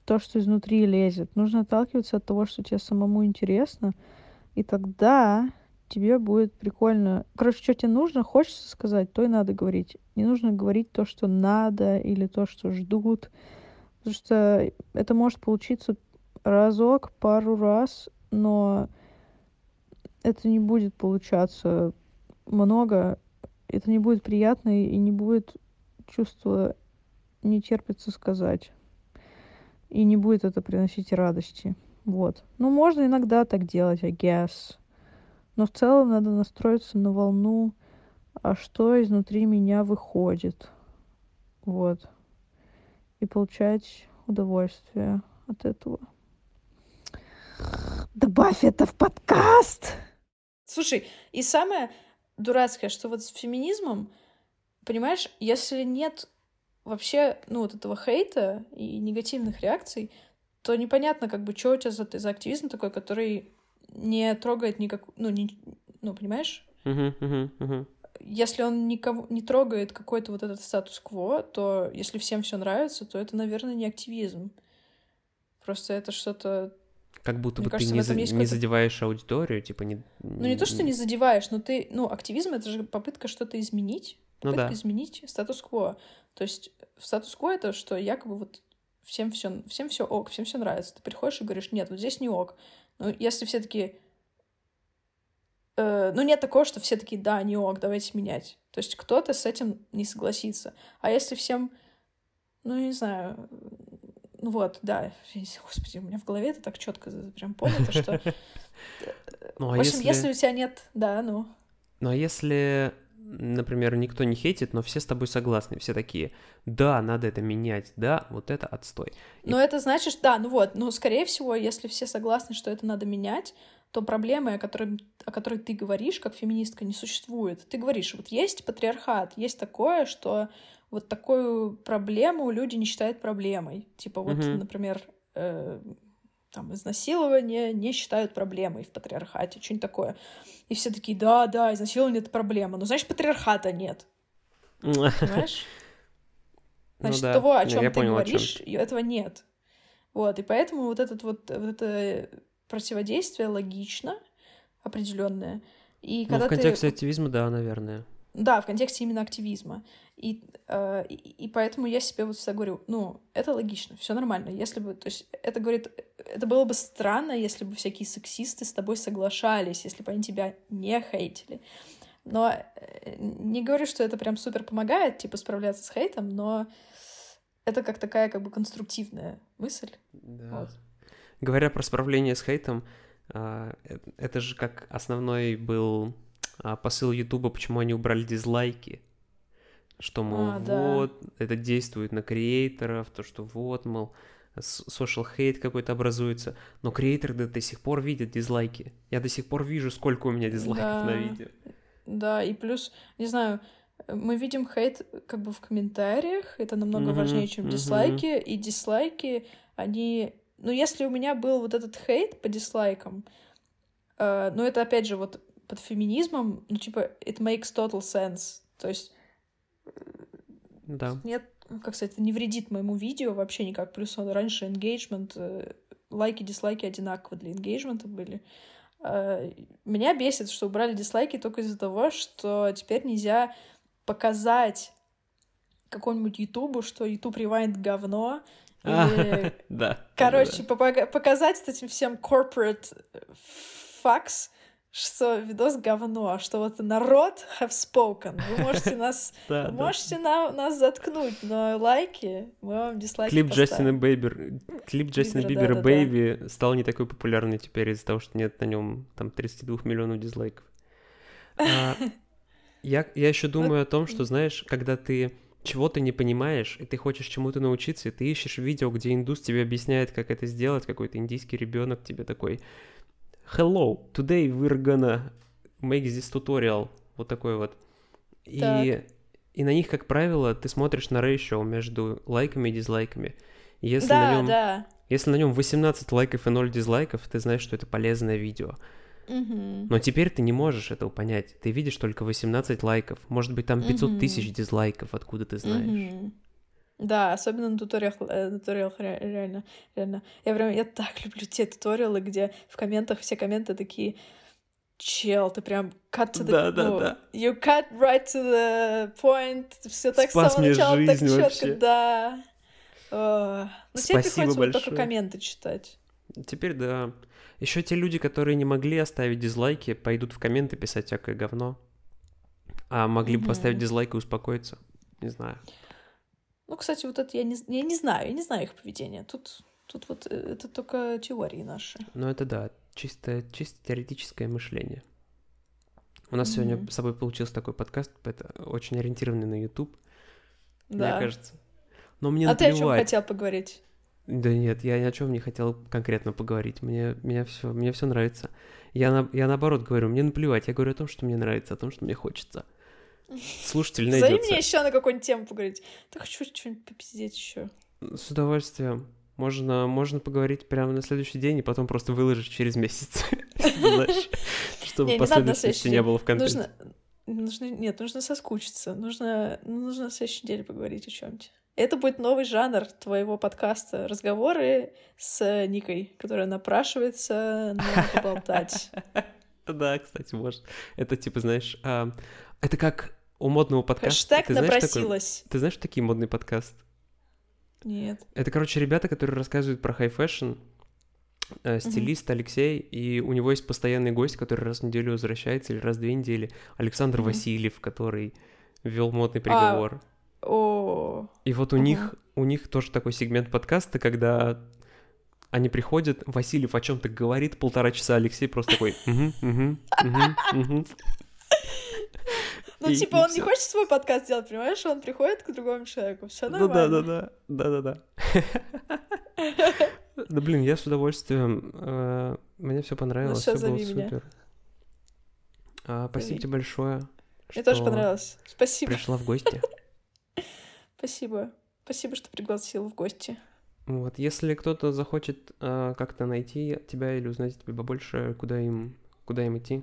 то, что изнутри лезет. Нужно отталкиваться от того, что тебе самому интересно, и тогда тебе будет прикольно. Короче, что тебе нужно, хочется сказать, то и надо говорить. Не нужно говорить то, что надо, или то, что ждут. Потому что это может получиться разок, пару раз, но это не будет получаться много. Это не будет приятно и не будет чувства не терпится сказать. И не будет это приносить радости. Вот. Ну, можно иногда так делать, I guess. Но в целом надо настроиться на волну, а что изнутри меня выходит. Вот. И получать удовольствие от этого. Добавь это в подкаст! Слушай, и самое дурацкое, что вот с феминизмом, понимаешь, если нет вообще, ну, вот этого хейта и негативных реакций, то непонятно, как бы, что у тебя за, за активизм такой, который не трогает никак, ну, не, ну, понимаешь? Мгм, мгм, мгм. Если он никого не трогает какой-то вот этот статус-кво, то если всем все нравится, то это, наверное, не активизм. Просто это что-то... Как будто Мне бы кажется, ты не, за- не задеваешь аудиторию, типа не... Ну, не то, что не задеваешь, но ты... Ну, активизм — это же попытка что-то изменить. Ну Попытка да. изменить статус-кво. То есть статус-кво это, что якобы вот всем все всем все ок, всем все нравится. Ты приходишь и говоришь, нет, вот здесь не ок. Ну, если все таки ну, нет такого, что все такие, да, не ок, давайте менять. То есть кто-то с этим не согласится. А если всем, ну, не знаю, ну вот, да, господи, у меня в голове это так четко прям понято, что... Ну, В а общем, если... если у тебя нет, да, ну, Ну, а если, например, никто не хейтит, но все с тобой согласны, все такие, да, надо это менять, да, вот это отстой. И- Но это значит, да, ну вот, ну, скорее всего, если все согласны, что это надо менять, то проблемы, о, которой, о которой ты говоришь, как феминистка, не существует. Ты говоришь, вот есть патриархат, есть такое, что вот такую проблему люди не считают проблемой. Типа вот, Мгм. например, э, там, изнасилование не считают проблемой в патриархате, что-нибудь такое. И все такие, да, да, изнасилование — это проблема. Ну, значит, патриархата нет, понимаешь? Ну Значит, да, того, о чем ты понял, говоришь, и этого нет. Вот, и поэтому вот этот вот, вот это противодействие логично, определенное. И Ну, когда в контексте ты... активизма, да, наверное. Да, в контексте именно активизма. И, э, и, и поэтому я себе вот всегда говорю, ну, это логично, все нормально. Если бы, то есть, это говорит, это было бы странно, если бы всякие сексисты с тобой соглашались, если бы они тебя не хейтили. Но э, не говорю, что это прям супер помогает, типа, справляться с хейтом, но это как такая, как бы, конструктивная мысль. Да. Вот. Говоря про справление с хейтом, а, э- это же как основной был а, посыл Ютуба, почему они убрали дизлайки. Что, мол, А, да. вот, это действует на креаторов, то, что вот, мол, social хейт какой-то образуется. Но креаторы до, сих пор видят дизлайки. Я до сих пор вижу, сколько у меня дизлайков на Да. видео. Да, и плюс, не знаю, мы видим хейт как бы в комментариях, это намного Мгм, важнее, чем мгм. дизлайки, и дизлайки, они... Ну, если у меня был вот этот хейт по дизлайкам, э, ну, это, опять же, вот под феминизмом, ну, типа, it makes total sense, то есть Да. нет, как сказать, это не вредит моему видео вообще никак, плюс он раньше engagement, э, лайки, дизлайки одинаково для engagement были, Э, меня бесит, что убрали дизлайки только из-за того, что теперь нельзя показать какому-нибудь Ютубу, что Ютуб Rewind говно, или, да. короче, показать этим всем corporate facts, что видос говно, что вот народ have spoken. Вы можете нас, можете да. На, нас заткнуть, но лайки, мы вам дизлайки Клип Джастина Бейбер, клип Джастина Бибера Бэйби стал не такой популярный теперь из-за того, что нет на нем там 32 миллионов дизлайков. А, я, я еще думаю о том, что, знаешь, когда ты чего-то не понимаешь, и ты хочешь чему-то научиться, и ты ищешь видео, где индус тебе объясняет, как это сделать, какой-то индийский ребенок тебе такой Hello, today we're gonna make this tutorial. Вот такой вот. И, и на них, как правило, ты смотришь на рейшо между лайками и дизлайками. Если да, на нем, да. Если на нем 18 лайков и 0 дизлайков, ты знаешь, что это полезное видео. Угу. Но теперь ты не можешь этого понять. Ты видишь только 18 лайков. Может быть, там 500 угу. тысяч дизлайков, откуда ты знаешь. Угу. Да, особенно на туториалах, э, на туториалах реально, реально. Я прям, я так люблю те туториалы, где в комментах все комменты такие, чел, ты прям cut to the... Да, да, ну, да. You cut right to the point, все так Спас с самого начала, так четко, вообще. да. О, ну, теперь Спасибо приходится большое. только комменты читать. Теперь да. Еще те люди, которые не могли оставить дизлайки, пойдут в комменты писать всякое говно. А могли бы поставить дизлайк и успокоиться. Не знаю. Ну, кстати, вот это я не, я не знаю, я не знаю их поведение. Тут, тут вот э, это только теории наши. Ну, это да, чисто, чисто теоретическое мышление. У нас mm-hmm. сегодня с собой получился такой подкаст, это очень ориентированный на YouTube, да. мне кажется. Но мне а наплевать. ты о чем хотел поговорить? Да нет, я ни о чем не хотел конкретно поговорить. Мне, меня все, мне все нравится. Я, на, я наоборот говорю, мне наплевать. Я говорю о том, что мне нравится, о том, что мне хочется. Слушатель найдется. Зови меня еще на какую-нибудь тему поговорить. Да хочу что-нибудь попиздеть еще. С удовольствием. Можно, можно поговорить прямо на следующий день и потом просто выложить через месяц. Чтобы последовательности не было в контенте. Нужно, нет, нужно соскучиться. Нужно, нужно на следующей неделе поговорить о чем-то. Это будет новый жанр твоего подкаста. Разговоры с Никой, которая напрашивается на поболтать. Да, кстати, может. Это типа, знаешь, а, это как у модного подкаста. Хэштег ты напросилась. Такой, ты знаешь такие модный подкаст? Нет. Это, короче, ребята, которые рассказывают про high fashion, э, стилист mm-hmm. Алексей, и у него есть постоянный гость, который раз в неделю возвращается, или раз в две недели, Александр mm-hmm. Васильев, который вел модный приговор. А, о. И вот у uh-huh. них у них тоже такой сегмент подкаста, когда они приходят, Васильев о чем-то говорит полтора часа, Алексей просто такой, угу, угу, угу, угу. Ну, типа, он не хочет свой подкаст делать, понимаешь? Он приходит к другому человеку. Все ну нормально. Да, да, да. Да, да, да. Да, блин, я с удовольствием. Э, мне все понравилось, все было супер. А, спасибо тебе большое. Мне тоже понравилось. Спасибо. Пришла в гости. Спасибо. Спасибо, что пригласил в гости. Вот, если кто-то захочет э, как-то найти тебя или узнать тебя побольше, куда им, куда им идти?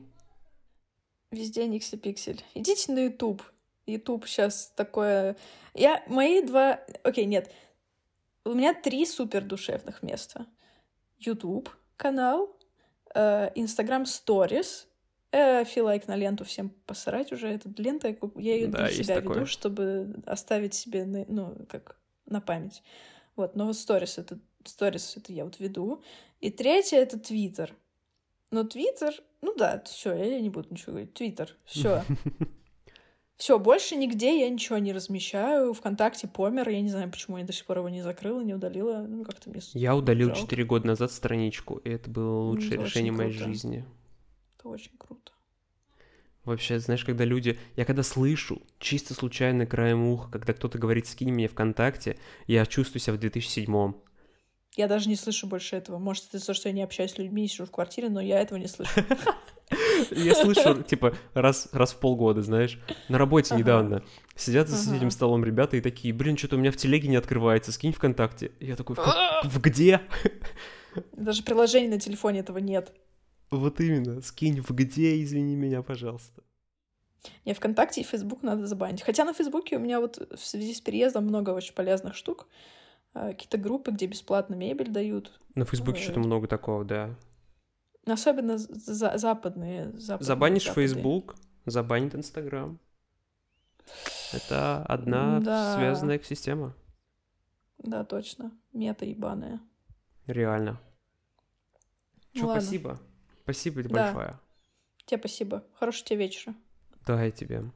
Везде Никси Пиксель. Идите на YouTube. YouTube сейчас такое... Я... Мои два... Окей, нет. У меня три супер душевных места. YouTube канал, э, Instagram Stories, э, филайк на ленту всем посрать уже. Эта лента, я ее да, для себя такое. веду, чтобы оставить себе, ну, как на память. Вот, но вот Stories это, Stories это я вот веду. И третье — это Twitter. Но Твиттер, ну да, все, я не буду ничего говорить. Твиттер, все. Все, больше нигде я ничего не размещаю. Вконтакте помер. Я не знаю, почему я до сих пор его не закрыла, не удалила. Ну, как-то мне Я удалил жалко. 4 года назад страничку, и это было лучшее это решение моей жизни. Это очень круто. Вообще, знаешь, когда люди... Я когда слышу, чисто случайно краем уха, когда кто-то говорит «скинь меня ВКонтакте», я чувствую себя в 2007-м. Я даже не слышу больше этого. Может, это то, что я не общаюсь с людьми, сижу в квартире, но я этого не слышу. Я слышу, типа, раз, раз в полгода, знаешь. На работе недавно сидят за соседним столом ребята и такие, блин, что-то у меня в телеге не открывается, скинь ВКонтакте. Я такой, в, в где? Даже приложений на телефоне этого нет. Вот именно, скинь в где, извини меня, пожалуйста. Не, ВКонтакте и Фейсбук надо забанить. Хотя на Фейсбуке у меня вот в связи с переездом много очень полезных штук. А, какие-то группы, где бесплатно мебель дают. На Фейсбуке что-то много такого, да. Особенно за- западные, западные. Забанишь запады. Facebook, забанит Instagram. Это одна Да. связанная экосистема. Да, точно. Мета ебаная. Реально. Ну Чё, ладно. спасибо. Спасибо тебе Да. большое. Тебе спасибо. Хорошего тебе вечера. Давай тебе.